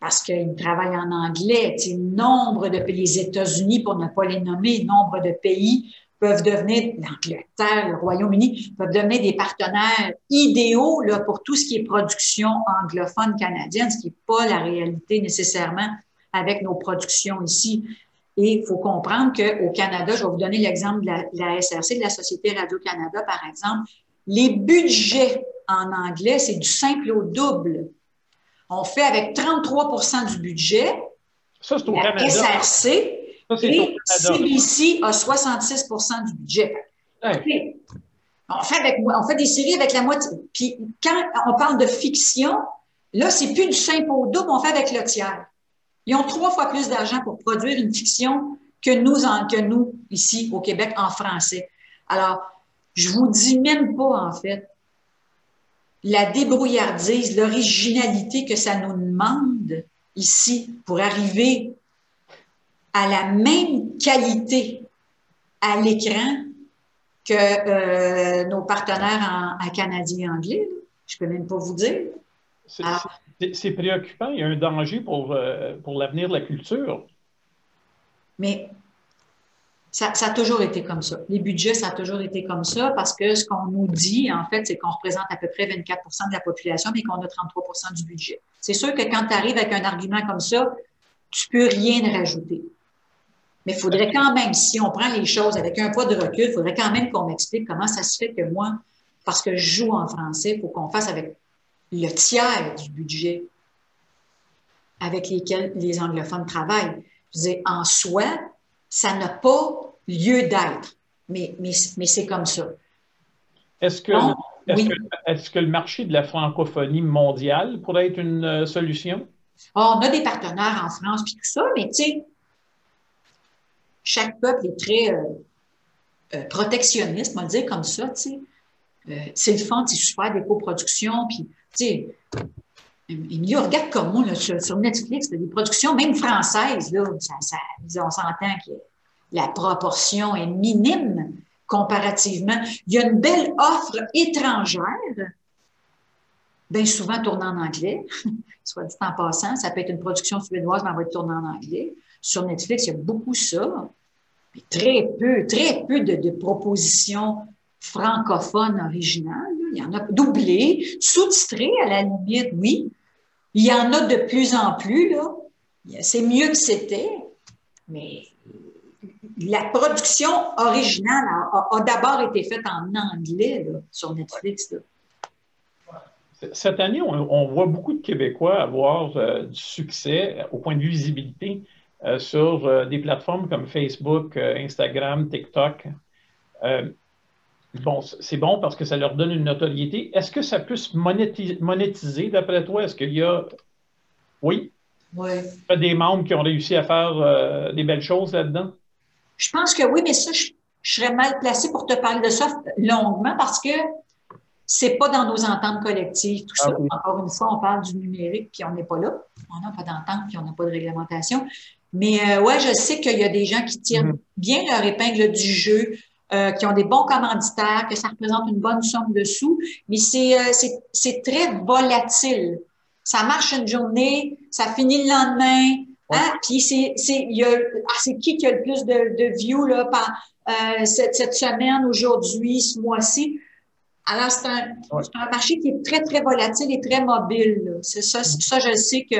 parce qu'ils travaillent en anglais. Nombre de pays, les États-Unis, pour ne pas les nommer, nombre de pays peuvent devenir, l'Angleterre, le Royaume-Uni, peuvent devenir des partenaires idéaux là, pour tout ce qui est production anglophone canadienne, ce qui n'est pas la réalité nécessairement avec nos productions ici. Et il faut comprendre qu'au Canada, je vais vous donner l'exemple de la, SRC, de la Société Radio-Canada, par exemple, les budgets en anglais, c'est du simple au double. On fait avec 33% du budget. Ça, c'est au la Canada. SRC et CBC a 66% du budget. On, fait avec, on fait des séries avec la moitié. Puis quand on parle de fiction, là, c'est plus du simple au double, on fait avec le tiers. Ils ont trois fois plus d'argent pour produire une fiction que nous, que nous, ici au Québec, en français. Alors, je vous dis même pas, en fait, la débrouillardise, l'originalité que ça nous demande ici pour arriver à la même qualité à l'écran que euh, nos partenaires en, canadien anglais. Je peux même pas vous dire. C'est préoccupant. Il y a un danger pour, euh, pour l'avenir de la culture. Mais ça, a toujours été comme ça. Les budgets, ça a toujours été comme ça parce que ce qu'on nous dit, en fait, c'est qu'on représente à peu près 24% de la population, mais qu'on a 33% du budget. C'est sûr que quand tu arrives avec un argument comme ça, tu peux rien rajouter. Mais il faudrait quand même, si on prend les choses avec un poids de recul, il faudrait quand même qu'on m'explique comment ça se fait que moi, parce que je joue en français, il faut qu'on fasse avec le tiers du budget avec lesquels les anglophones travaillent. Je veux en soi, ça n'a pas lieu d'être, mais, mais, mais c'est comme ça. Est-ce que, est que, le marché de la francophonie mondiale pourrait être une euh, solution? Ah, on a des partenaires en France puis tout ça, mais tu sais, chaque peuple est très euh, euh, protectionniste, on va le dire comme ça, tu sais. c'est le fun, c'est super des coproductions, puis tu sais, Emilio, regarde comment là, sur, Netflix, des productions, même françaises, là, ça, on s'entend que la proportion est minime comparativement. Il y a une belle offre étrangère, bien souvent tournée en anglais, soit dit en passant. Ça peut être une production suédoise, mais elle va être tournée en anglais. Sur Netflix, il y a beaucoup ça. très peu, très peu de, propositions francophones originales. Il y en a doublées, sous-titrées à la limite, oui. Il y en a de plus en plus. C'est mieux que c'était, mais la production originale a, d'abord été faite en anglais sur Netflix. Cette année, on, voit beaucoup de Québécois avoir euh, du succès au point de visibilité euh, sur euh, des plateformes comme Facebook, Instagram, TikTok. bon, c'est bon parce que ça leur donne une notoriété. Est-ce que ça peut se monétiser, d'après toi? Est-ce qu'il y a. Oui? Oui. Des membres qui ont réussi à faire des belles choses là-dedans? Je pense que oui, mais ça, je, serais mal placée pour te parler de ça longuement parce que c'est pas dans nos ententes collectives, tout ça. Ah Encore une fois, on parle du numérique, puis on n'est pas là. On n'a pas d'entente, puis on n'a pas de réglementation. Mais euh, ouais, je sais qu'il y a des gens qui tirent mm-hmm. bien leur épingle du jeu, euh, qui ont des bons commanditaires, que ça représente une bonne somme de sous, mais c'est euh, très volatile. Ça marche une journée, ça finit le lendemain, Hein? Puis c'est ah, c'est qui qui a le plus de, de views là, par, euh, cette, cette, semaine, aujourd'hui, ce mois-ci? Alors, c'est un, un, marché qui est très, très volatile et très mobile. C'est ça, mm-hmm. ça, je sais que.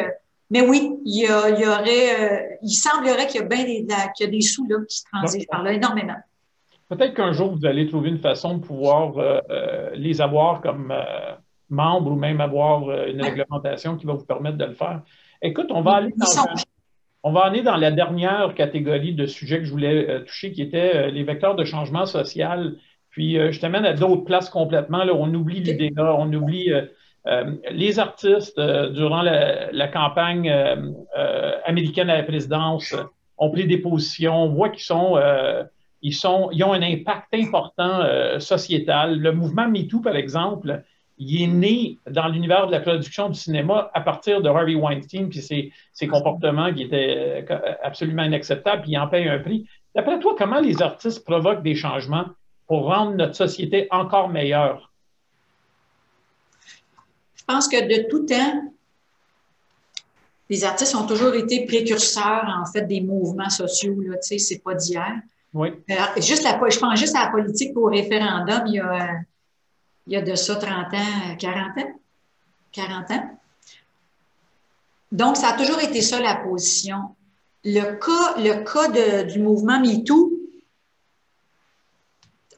Mais oui, il y, a, il y aurait, euh, il semblerait qu'il y a bien des, qu'il y a des sous là, qui se transigent par là, énormément. Peut-être qu'un jour, vous allez trouver une façon de pouvoir euh, euh les avoir comme euh, membres ou même avoir une réglementation qui va vous permettre de le faire. Écoute, on va aller dans on va aller dans la dernière catégorie de sujets que je voulais toucher, qui étaient euh, les vecteurs de changement social. Puis je t'amène à d'autres places complètement. Là, on oublie l'IDEA, on oublie les artistes durant la, campagne américaine à la présidence ont pris des positions. On voit qu'ils sont, ils sont, ils ont un impact important sociétal. Le mouvement MeToo, par exemple, il est né dans l'univers de la production du cinéma à partir de Harvey Weinstein, puis ses, ses comportements qui étaient euh, absolument inacceptables, puis il en paye un prix. D'après toi, comment les artistes provoquent des changements pour rendre notre société encore meilleure? Je pense que de tout temps, les artistes ont toujours été précurseurs, en fait, des mouvements sociaux. Là, tu sais, c'est pas d'hier. Oui. Euh, juste la, je pense juste à la politique au référendum. Il y a il y a de ça 30 ans, 40 ans? 40 ans? Donc, ça a toujours été ça la position. Le cas, le cas du mouvement MeToo,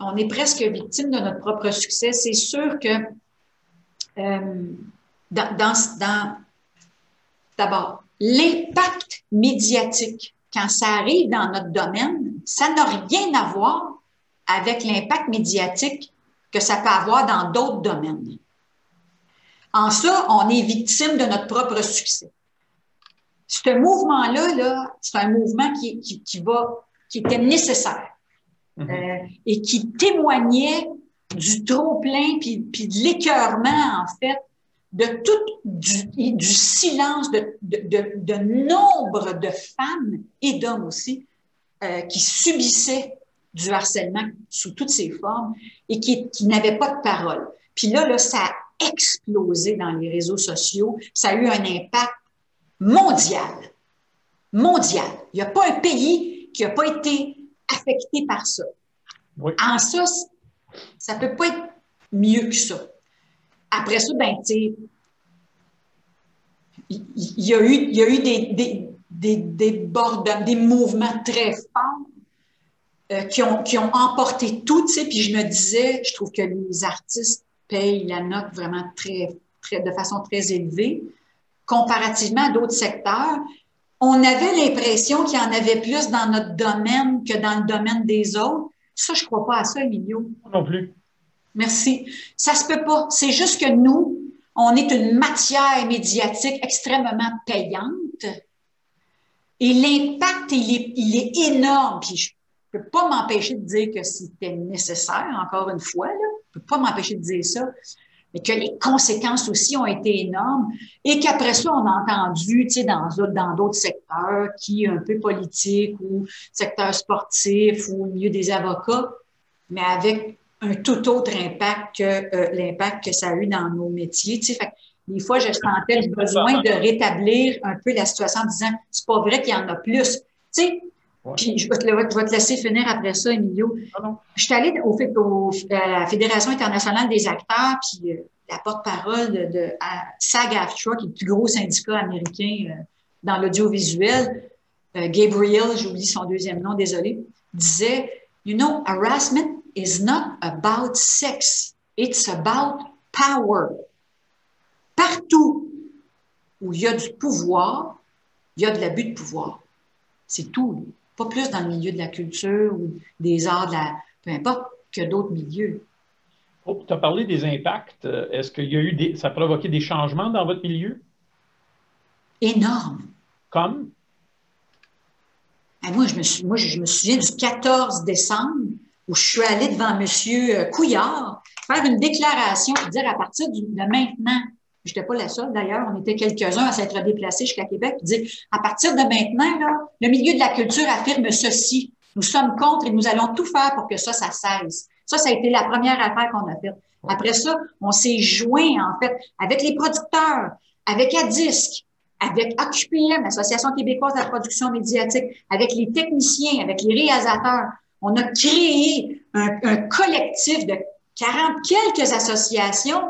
on est presque victime de notre propre succès. C'est sûr que euh, dans, dans d'abord, l'impact médiatique, quand ça arrive dans notre domaine, ça n'a rien à voir avec l'impact médiatique que ça peut avoir dans d'autres domaines. En ça, on est victime de notre propre succès. Ce mouvement-là, -là, c'est un mouvement qui, qui, va, qui était nécessaire mm-hmm. euh, et qui témoignait du trop-plein puis, puis de l'écœurement, en fait, de tout du, du silence de, de, de, nombre de femmes et d'hommes aussi euh, qui subissaient du harcèlement sous toutes ses formes et qui, qui n'avait pas de parole. Puis là, là, ça a explosé dans les réseaux sociaux. Ça a eu un impact mondial. Mondial. Il n'y a pas un pays qui n'a pas été affecté par ça. En ça, ça ne peut pas être mieux que ça. Après ça, ben, tu il y, a eu, y a eu des, des, des, des, des mouvements très forts euh, qui, ont, qui ont emporté tout, tu sais, puis je me disais, je trouve que les artistes payent la note vraiment très, de façon très élevée, comparativement à d'autres secteurs. On avait l'impression qu'il y en avait plus dans notre domaine que dans le domaine des autres. Ça, je crois pas à ça, Emilio. Non plus. Merci. Ça se peut pas. C'est juste que nous, on est une matière médiatique extrêmement payante. Et l'impact, il est, il est énorme. Puis je ne peux pas m'empêcher de dire que c'était nécessaire, encore une fois, là. je ne peux pas m'empêcher de dire ça. Et que les conséquences aussi ont été énormes, et qu'après ça, on a entendu, dans, d'autres secteurs, qui un peu politiques ou secteur sportif ou au milieu des avocats, mais avec un tout autre impact que euh, l'impact que ça a eu dans nos métiers. Des fois, je sentais le besoin de rétablir un peu la situation en disant, c'est pas vrai qu'il y en a plus. Puis je vais, te, je vais, te, laisser finir après ça, Emilio. Je suis allée au, au, à la Fédération internationale des acteurs, puis euh, la porte-parole de, de SAG-AFTRA, qui est le plus gros syndicat américain euh, dans l'audiovisuel, euh, Gabriel, j'oublie son deuxième nom, désolé, disait, You know, harassment is not about sex, it's about power. Partout où il y a du pouvoir, il y a de l'abus de pouvoir. C'est tout pas plus dans le milieu de la culture ou des arts, de la, peu importe, que d'autres milieux. Oh, tu as parlé des impacts. Est-ce qu'il y a eu des, ça a provoqué des changements dans votre milieu? Énorme. Comme? Ah, moi, je me, suis, moi, je me souviens du 14 décembre où je suis allée devant M. Couillard faire une déclaration, dire à partir de maintenant, je n'étais pas la seule d'ailleurs, on était quelques-uns à s'être déplacés jusqu'à Québec, dire à partir de maintenant, là, le milieu de la culture affirme ceci. Nous sommes contre et nous allons tout faire pour que ça, ça cesse. Ça, ça a été la première affaire qu'on a faite. Après ça, on s'est joint, en fait, avec les producteurs, avec ADISC, avec AQPM, l'Association québécoise de la production médiatique, avec les techniciens, avec les réalisateurs. On a créé un, un collectif de 40 quelques associations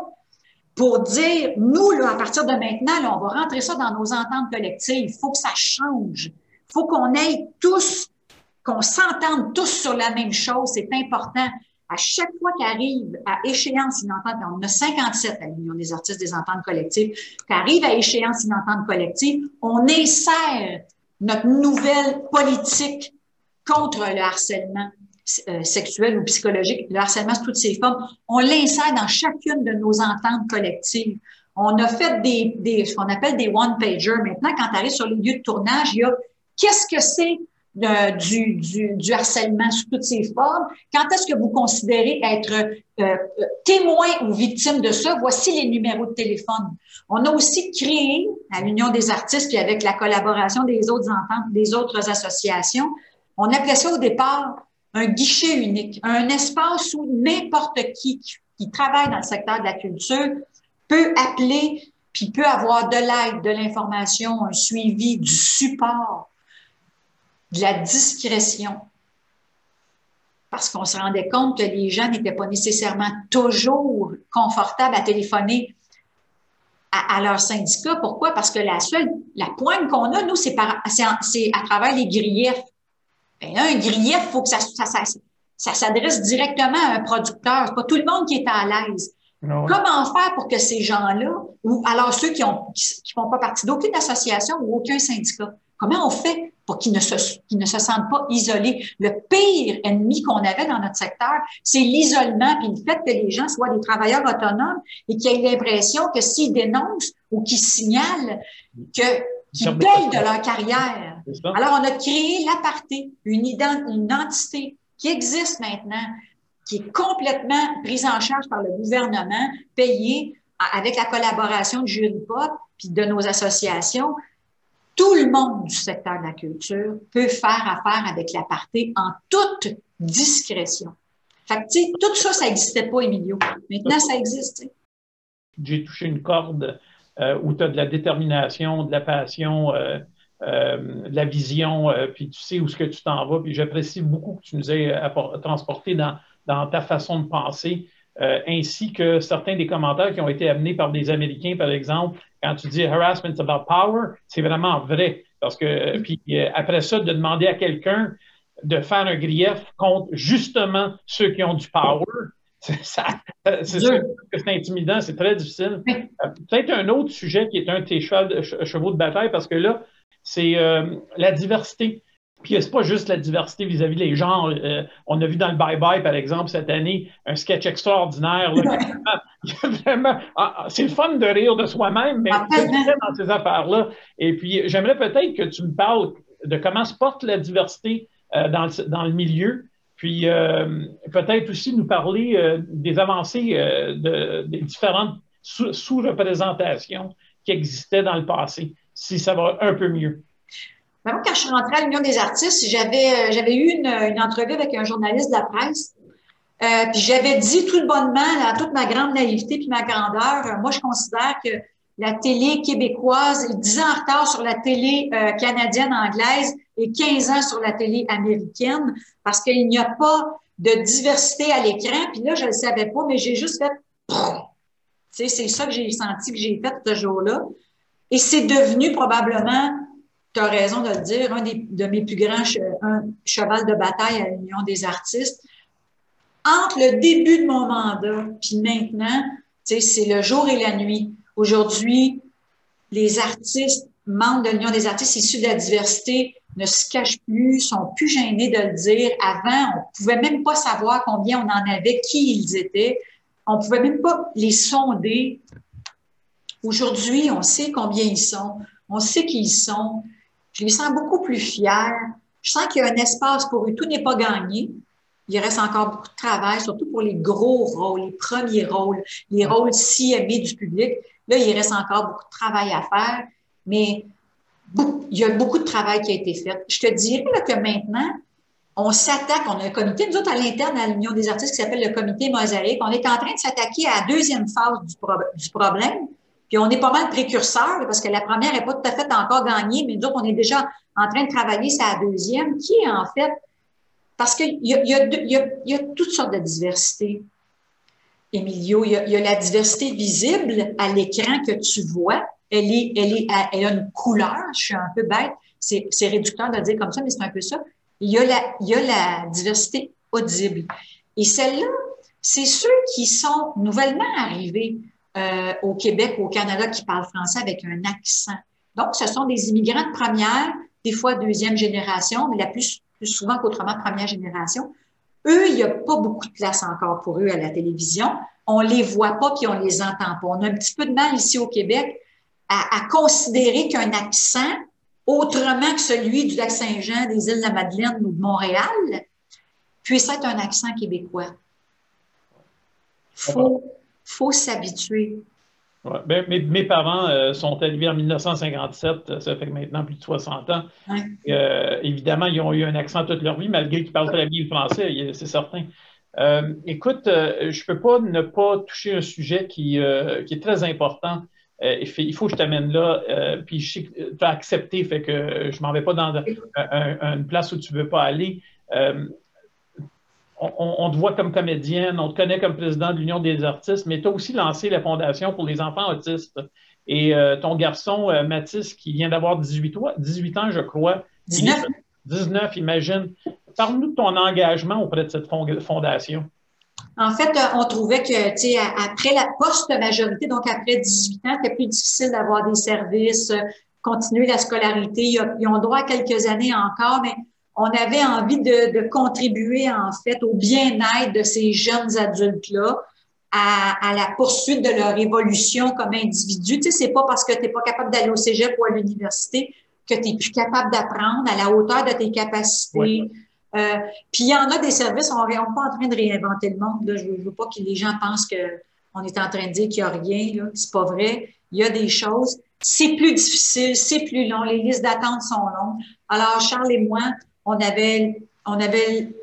pour dire, nous, là, à partir de maintenant, là, on va rentrer ça dans nos ententes collectives. Il faut que ça change. Il faut qu'on aille tous, qu'on s'entende tous sur la même chose. C'est important. À chaque fois qu'arrive à échéance une entente, on a 57 à l'Union des artistes des ententes collectives, qu'arrive à échéance une entente collective, on insère notre nouvelle politique contre le harcèlement euh, sexuel ou psychologique, le harcèlement sous toutes ses formes, on l'insère dans chacune de nos ententes collectives. On a fait des, des ce qu'on appelle des one-pagers. Maintenant, quand tu arrives sur les lieux de tournage, il y a qu'est-ce que c'est euh, du, du, harcèlement sous toutes ses formes? Quand est-ce que vous considérez être euh, témoin ou victime de ça? Voici les numéros de téléphone. On a aussi créé, à l'Union des artistes, puis avec la collaboration des autres ententes, des autres associations, on appelait ça au départ un guichet unique, un espace où n'importe qui qui travaille dans le secteur de la culture peut appeler puis peut avoir de l'aide, de l'information, un suivi, du support, de la discrétion. Parce qu'on se rendait compte que les gens n'étaient pas nécessairement toujours confortables à téléphoner à, leur syndicat. Pourquoi? Parce que la seule, la pointe qu'on a, nous, c'est à travers les griefs. Ben, un grief, il faut que ça, ça, s'adresse directement à un producteur. C'est pas tout le monde qui est à l'aise. Comment faire pour que ces gens-là, ou alors ceux qui ont qui, font pas partie d'aucune association ou aucun syndicat, comment on fait pour qu'ils ne se qu'ils ne se sentent pas isolés? Le pire ennemi qu'on avait dans notre secteur, c'est l'isolement puis le fait que les gens soient des travailleurs autonomes et qu'ils aient l'impression que s'ils dénoncent ou qu'ils signalent que qui payent de leur carrière. Alors, on a créé l'aparté, une, une entité qui existe maintenant, qui est complètement prise en charge par le gouvernement, payée avec la collaboration de Jury Pop puis de nos associations. Tout le monde du secteur de la culture peut faire affaire avec l'aparté en toute discrétion. Fait que, tout ça, ça n'existait pas, Emilio. Maintenant, ça existe. J'ai touché une corde euh, où tu as de la détermination, de la passion, euh, euh, de la vision, puis tu sais où ce que tu t'en vas. Puis j'apprécie beaucoup que tu nous aies transporté dans, dans ta façon de penser. ainsi que certains des commentaires qui ont été amenés par des Américains, par exemple, quand tu dis harassment about power, c'est vraiment vrai. Parce que, puis après ça, de demander à quelqu'un de faire un grief contre justement ceux qui ont du power, c'est sûr que c'est intimidant, c'est très difficile. Euh, peut-être un autre sujet qui est un de tes chevaux de bataille, parce que là, c'est euh, la diversité. Puis c'est pas juste la diversité vis-à-vis des genres. Euh, on a vu dans le Bye Bye, par exemple, cette année, un sketch extraordinaire. vraiment, ah, ah, c'est le fun de rire de soi-même, mais ah, dans ces affaires-là. Et puis, j'aimerais peut-être que tu me parles de comment se porte la diversité dans, le, dans le milieu, Puis peut-être aussi nous parler des avancées de, des différentes sous-représentations qui existaient dans le passé, si ça va un peu mieux. Ben, moi, quand je suis rentrée à l'Union des artistes, j'avais, j'avais eu une, une, entrevue avec un journaliste de la presse. Euh, puis j'avais dit tout le bonnement, à toute ma grande naïveté puis ma grandeur, moi, je considère que la télé québécoise est 10 ans en retard sur la télé euh, canadienne anglaise et 15 ans sur la télé américaine parce qu'il n'y a pas de diversité à l'écran. Puis là, je ne le savais pas, mais j'ai juste fait... C'est ça que j'ai senti que j'ai fait ce jour-là. Et c'est devenu probablement, tu as raison de le dire, un des, de mes plus grands un cheval de bataille à l'Union des artistes. Entre le début de mon mandat puis maintenant, c'est le jour et la nuit. Aujourd'hui, les artistes, membres de l'Union des artistes issus de la diversité, ne se cachent plus, sont plus gênés de le dire. Avant, on pouvait même pas savoir combien on en avait, qui ils étaient. On pouvait même pas les sonder. Aujourd'hui, on sait combien ils sont. On sait qui ils sont. Je les sens beaucoup plus fiers. Je sens qu'il y a un espace pour eux. Tout n'est pas gagné. Il reste encore beaucoup de travail, surtout pour les gros rôles, les premiers rôles, les rôles si aimés du public. Là, il reste encore beaucoup de travail à faire, mais il y a beaucoup de travail qui a été fait. Je te dirais que maintenant, on s'attaque, on a un comité, nous autres, à l'interne à l'Union des artistes qui s'appelle le comité Mosaïque, on est en train de s'attaquer à la deuxième phase du, problème, puis on est pas mal précurseur, parce que la première n'est pas tout à fait encore gagnée, mais nous autres, on est déjà en train de travailler sur la deuxième, qui est en fait, parce qu'il y a, toutes sortes de diversités. Emilio, il y a la diversité visible à l'écran que tu vois. Elle, est, elle, est, elle a une couleur. Je suis un peu bête. C'est, réducteur de dire comme ça, mais c'est un peu ça. Il y a la, il y a la diversité audible. Et celle-là, c'est ceux qui sont nouvellement arrivés euh, au Québec, au Canada, qui parlent français avec un accent. Donc, ce sont des immigrants de première, des fois deuxième génération, mais la plus, plus souvent qu'autrement première génération, eux, il n'y a pas beaucoup de place encore pour eux à la télévision. On les voit pas puis on les entend pas. On a un petit peu de mal ici au Québec à, à considérer qu'un accent, autrement que celui du lac Saint-Jean, des îles de la Madeleine ou de Montréal, puisse être un accent québécois. Faut, faut s'habituer. Ben, mes, parents euh, sont arrivés en 1957, ça fait maintenant plus de 60 ans. Euh, évidemment, ils ont eu un accent toute leur vie, malgré qu'ils parlent très bien le français, c'est certain. Euh, écoute, je ne peux pas ne pas toucher un sujet qui, qui est très important. Il faut que je t'amène là, puis je sais que tu as accepté, fait que je ne m'en vais pas dans une place où tu ne veux pas aller on, te voit comme comédienne, on te connaît comme président de l'Union des artistes, mais tu as aussi lancé la Fondation pour les enfants autistes. Et euh, ton garçon, euh, Mathis, qui vient d'avoir 18, 18 ans, je crois. 19. 19, imagine. Parle-nous de ton engagement auprès de cette fondation. En fait, euh, on trouvait que, tu sais, après la post-majorité, donc après 18 ans, c'était plus difficile d'avoir des services, continuer la scolarité. Ils ont droit à quelques années encore, mais on avait envie de, contribuer en fait au bien-être de ces jeunes adultes-là, à, la poursuite de leur évolution comme individu. Tu sais, c'est pas parce que tu n'es pas capable d'aller au cégep ou à l'université que tu n'es plus capable d'apprendre à la hauteur de tes capacités. Euh, puis il y en a des services, on n'est pas en train de réinventer le monde. Là. Je ne veux pas que les gens pensent qu'on est en train de dire qu'il n'y a rien. Ce n'est pas vrai. Il y a des choses. C'est plus difficile, c'est plus long, les listes d'attente sont longues. Alors, Charles et moi, on avait, on avait,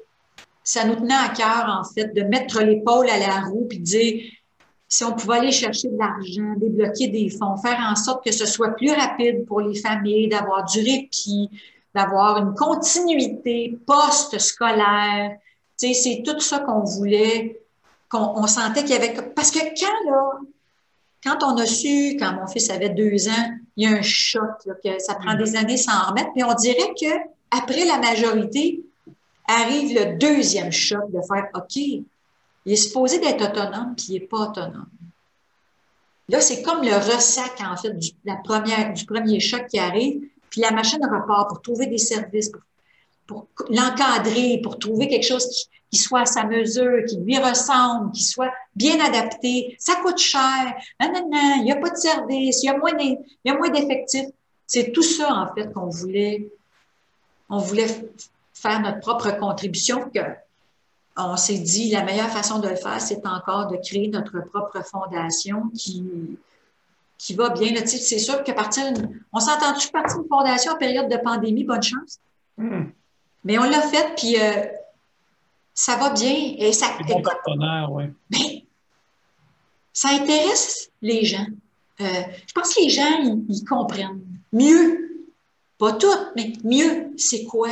ça nous tenait à cœur, en fait, de mettre l'épaule à la roue puis de dire, si on pouvait aller chercher de l'argent, débloquer des fonds, faire en sorte que ce soit plus rapide pour les familles, d'avoir du répit, d'avoir une continuité post-scolaire. Tu sais, c'est tout ça qu'on voulait, qu'on on sentait qu'il y avait... Parce que quand, là, quand on a su, quand mon fils avait deux ans, il y a un choc, que ça prend des années sans remettre, puis on dirait que après la majorité, arrive le deuxième choc de faire OK, il est supposé d'être autonome, puis il n'est pas autonome. Là, c'est comme le ressac, en fait, du, la première, du premier choc qui arrive, puis la machine repart pour trouver des services, pour, l'encadrer, pour trouver quelque chose qui, soit à sa mesure, qui lui ressemble, qui soit bien adapté. Ça coûte cher. Non, non, non, il n'y a pas de service, il y a moins d'effectifs. C'est tout ça, en fait, qu'on voulait on voulait faire notre propre contribution, que on s'est dit la meilleure façon de le faire, c'est encore de créer notre propre fondation qui, qui va bien. C'est sûr que partir, on s'entend-tu partir d'une fondation en période de pandémie, bonne chance? Hmm. Mais on l'a fait, puis euh, ça va bien. Et ça, bon partenaire, oui. Ben, ça intéresse les gens. Euh, je pense que les gens, ils, comprennent mieux, pas tout, mais mieux, c'est quoi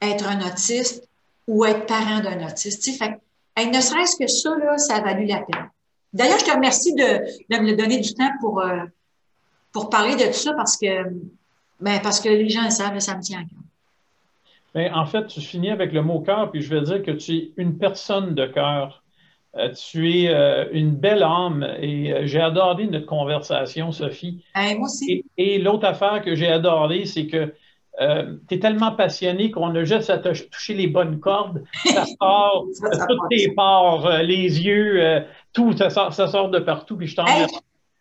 être un autiste ou être parent d'un autiste. Fait, ne serait-ce que ça, là, ça a valu la peine. D'ailleurs, je te remercie de, de, me donner du temps pour, euh, pour parler de tout ça parce que, ben, parce que les gens le savent, ça me tient à cœur. Ben, en fait, tu finis avec le mot cœur, puis je vais dire que tu es une personne de cœur. Euh, tu es euh, une belle âme et euh, j'ai adoré notre conversation, Sophie. moi aussi. Et, l'autre affaire que j'ai adoré, c'est que tu es tellement passionné qu'on a juste à toucher les bonnes cordes. Ça sort de toutes tes pores, les yeux, tout, ça sort, de partout. Puis je t'en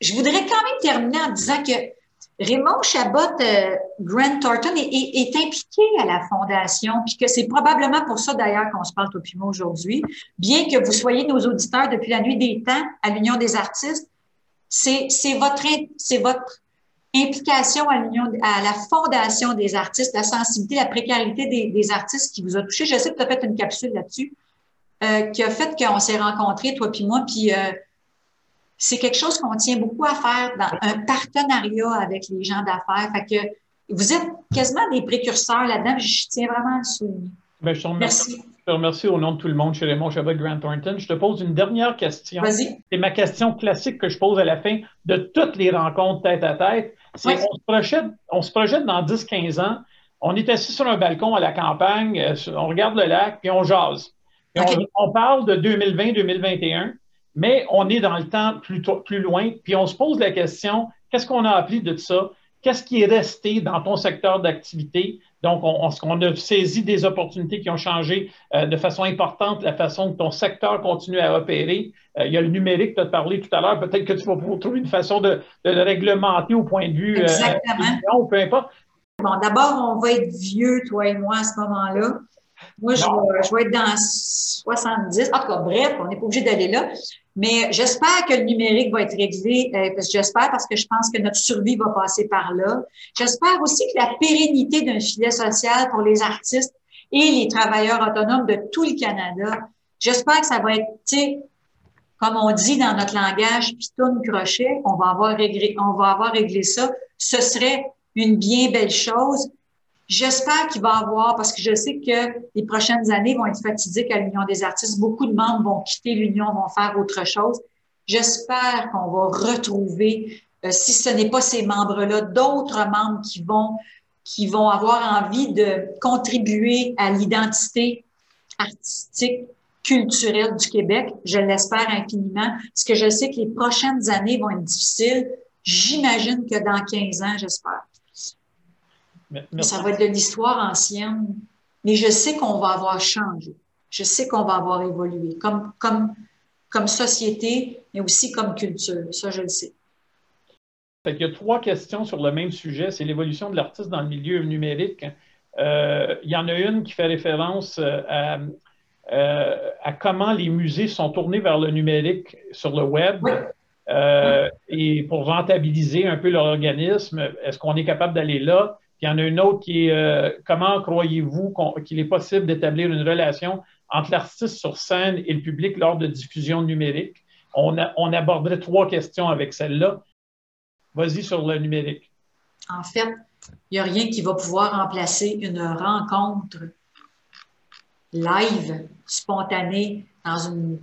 Je voudrais quand même terminer en disant que Raymond Chabot euh, Grant Thornton est, impliqué à la fondation, puis que c'est probablement pour ça d'ailleurs qu'on se parle au Pima aujourd'hui. Bien que vous soyez nos auditeurs depuis la nuit des temps à l'Union des artistes, c'est votre, votre implication à, la fondation des artistes, la sensibilité, la précarité des, artistes qui vous a touché. Je sais que tu as fait une capsule là-dessus, euh, qui a fait qu'on s'est rencontrés, toi puis moi, puis euh, c'est quelque chose qu'on tient beaucoup à faire dans un partenariat avec les gens d'affaires. Fait que vous êtes quasiment des précurseurs là-dedans. Je tiens vraiment à le souligner. Ben, je te remercie. Je te remercie au nom de tout le monde chez Raymond Chabot Grant Thornton. Je te pose une dernière question. Vas-y. C'est ma question classique que je pose à la fin de toutes les rencontres tête à tête. C'est on, se projette, on se projette dans 10-15 ans. On est assis sur un balcon à la campagne, euh, on regarde le lac, puis on jase. On, parle de 2020-2021 mais on est dans le temps plus, plus loin, puis on se pose la question, qu'est-ce qu'on a appris de ça? Qu'est-ce qui est resté dans ton secteur d'activité? Donc, on, on, a saisi des opportunités qui ont changé euh, de façon importante la façon dont ton secteur continue à opérer. Euh, il y a le numérique, tu as parlé tout à l'heure. Peut-être que tu vas trouver une façon de, le réglementer au point de vue. Euh, Exactement. ou peu importe. Bon, d'abord, on va être vieux, toi et moi, à ce moment-là. Moi, je vais, je vais, être dans 70. En tout cas, bref, on n'est pas obligé d'aller là. Mais j'espère que le numérique va être réglé, euh, j'espère parce que je pense que notre survie va passer par là. J'espère aussi que la pérennité d'un filet social pour les artistes et les travailleurs autonomes de tout le Canada, j'espère que ça va être, comme on dit dans notre langage, piton crochet, on va avoir réglé, on va avoir réglé ça. Ce serait une bien belle chose. J'espère qu'il va y avoir, parce que je sais que les prochaines années vont être fatidiques à l'Union des artistes. Beaucoup de membres vont quitter l'Union, vont faire autre chose. J'espère qu'on va retrouver, euh, si ce n'est pas ces membres-là, d'autres membres qui vont, qui vont avoir envie de contribuer à l'identité artistique, culturelle du Québec. Je l'espère infiniment, parce que je sais que les prochaines années vont être difficiles. J'imagine que dans 15 ans, j'espère ça va être de l'histoire ancienne. Mais je sais qu'on va avoir changé. Je sais qu'on va avoir évolué comme, comme, comme société, mais aussi comme culture. Ça, je le sais. Il y a trois questions sur le même sujet. C'est l'évolution de l'artiste dans le milieu numérique. Euh, il y en a une qui fait référence euh, à, euh, à, comment les musées sont tournés vers le numérique sur le web. Et pour rentabiliser un peu leur organisme, est-ce qu'on est capable d'aller là? Il y en a une autre qui est euh, comment croyez-vous qu'il est possible d'établir une relation entre l'artiste sur scène et le public lors de diffusion numérique? On, aborderait trois questions avec celle-là. Vas-y sur le numérique. En fait, il n'y a rien qui va pouvoir remplacer une rencontre live, spontanée, dans une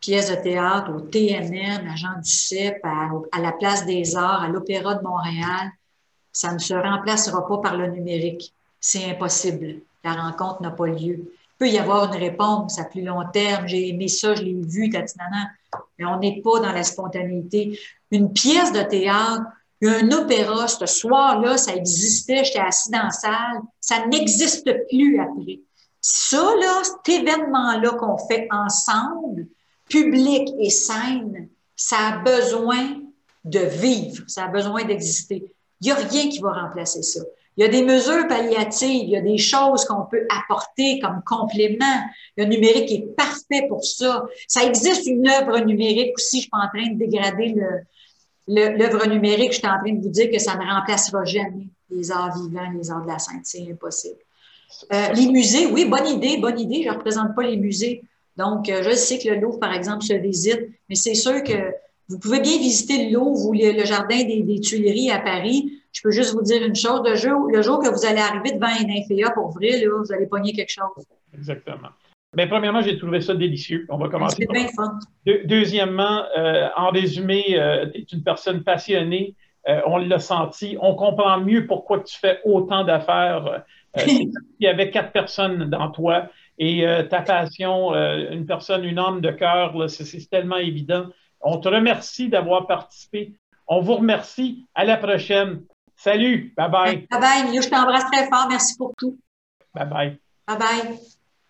pièce de théâtre, au TNN, à Jean Duceppe, à la Place des Arts, à l'Opéra de Montréal, ça ne se remplacera pas par le numérique. C'est impossible. La rencontre n'a pas lieu. Il peut y avoir une réponse à plus long terme. J'ai aimé ça, je l'ai vu, tatinana. Mais on n'est pas dans la spontanéité. Une pièce de théâtre, un opéra, ce soir-là, ça existait, j'étais assis dans la salle. Ça n'existe plus après. Ça, là, cet événement-là qu'on fait ensemble, public et scène, ça a besoin de vivre, ça a besoin d'exister. Il n'y a rien qui va remplacer ça. Il y a des mesures palliatives, il y a des choses qu'on peut apporter comme complément. Le numérique est parfait pour ça. Ça existe une œuvre numérique aussi. Je suis pas en train de dégrader l'œuvre numérique. Je suis en train de vous dire que ça ne remplacera jamais les arts vivants, les arts de la Sainte. C'est impossible. Euh, les musées, oui, bonne idée, bonne idée. Je ne représente pas les musées. Donc, euh, je sais que le Louvre, par exemple, se visite, mais c'est sûr que vous pouvez bien visiter le Louvre ou le, jardin des, Tuileries à Paris. Je peux juste vous dire une chose. Le jour, le jour que vous allez arriver devant un inféa pour vrai, là, vous allez pogner quelque chose. Exactement. Mais premièrement, j'ai trouvé ça délicieux. On va commencer. C'est bien fun. deuxièmement, euh, en résumé, tu es une personne passionnée. on l'a senti. On comprend mieux pourquoi tu fais autant d'affaires euh, il y avait quatre personnes dans toi et euh, ta passion, euh, une personne, une âme de cœur, c'est tellement évident. On te remercie d'avoir participé. On vous remercie. À la prochaine. Salut. Bye bye. Bye bye. Je t'embrasse très fort. Merci pour tout. Bye bye. Bye bye.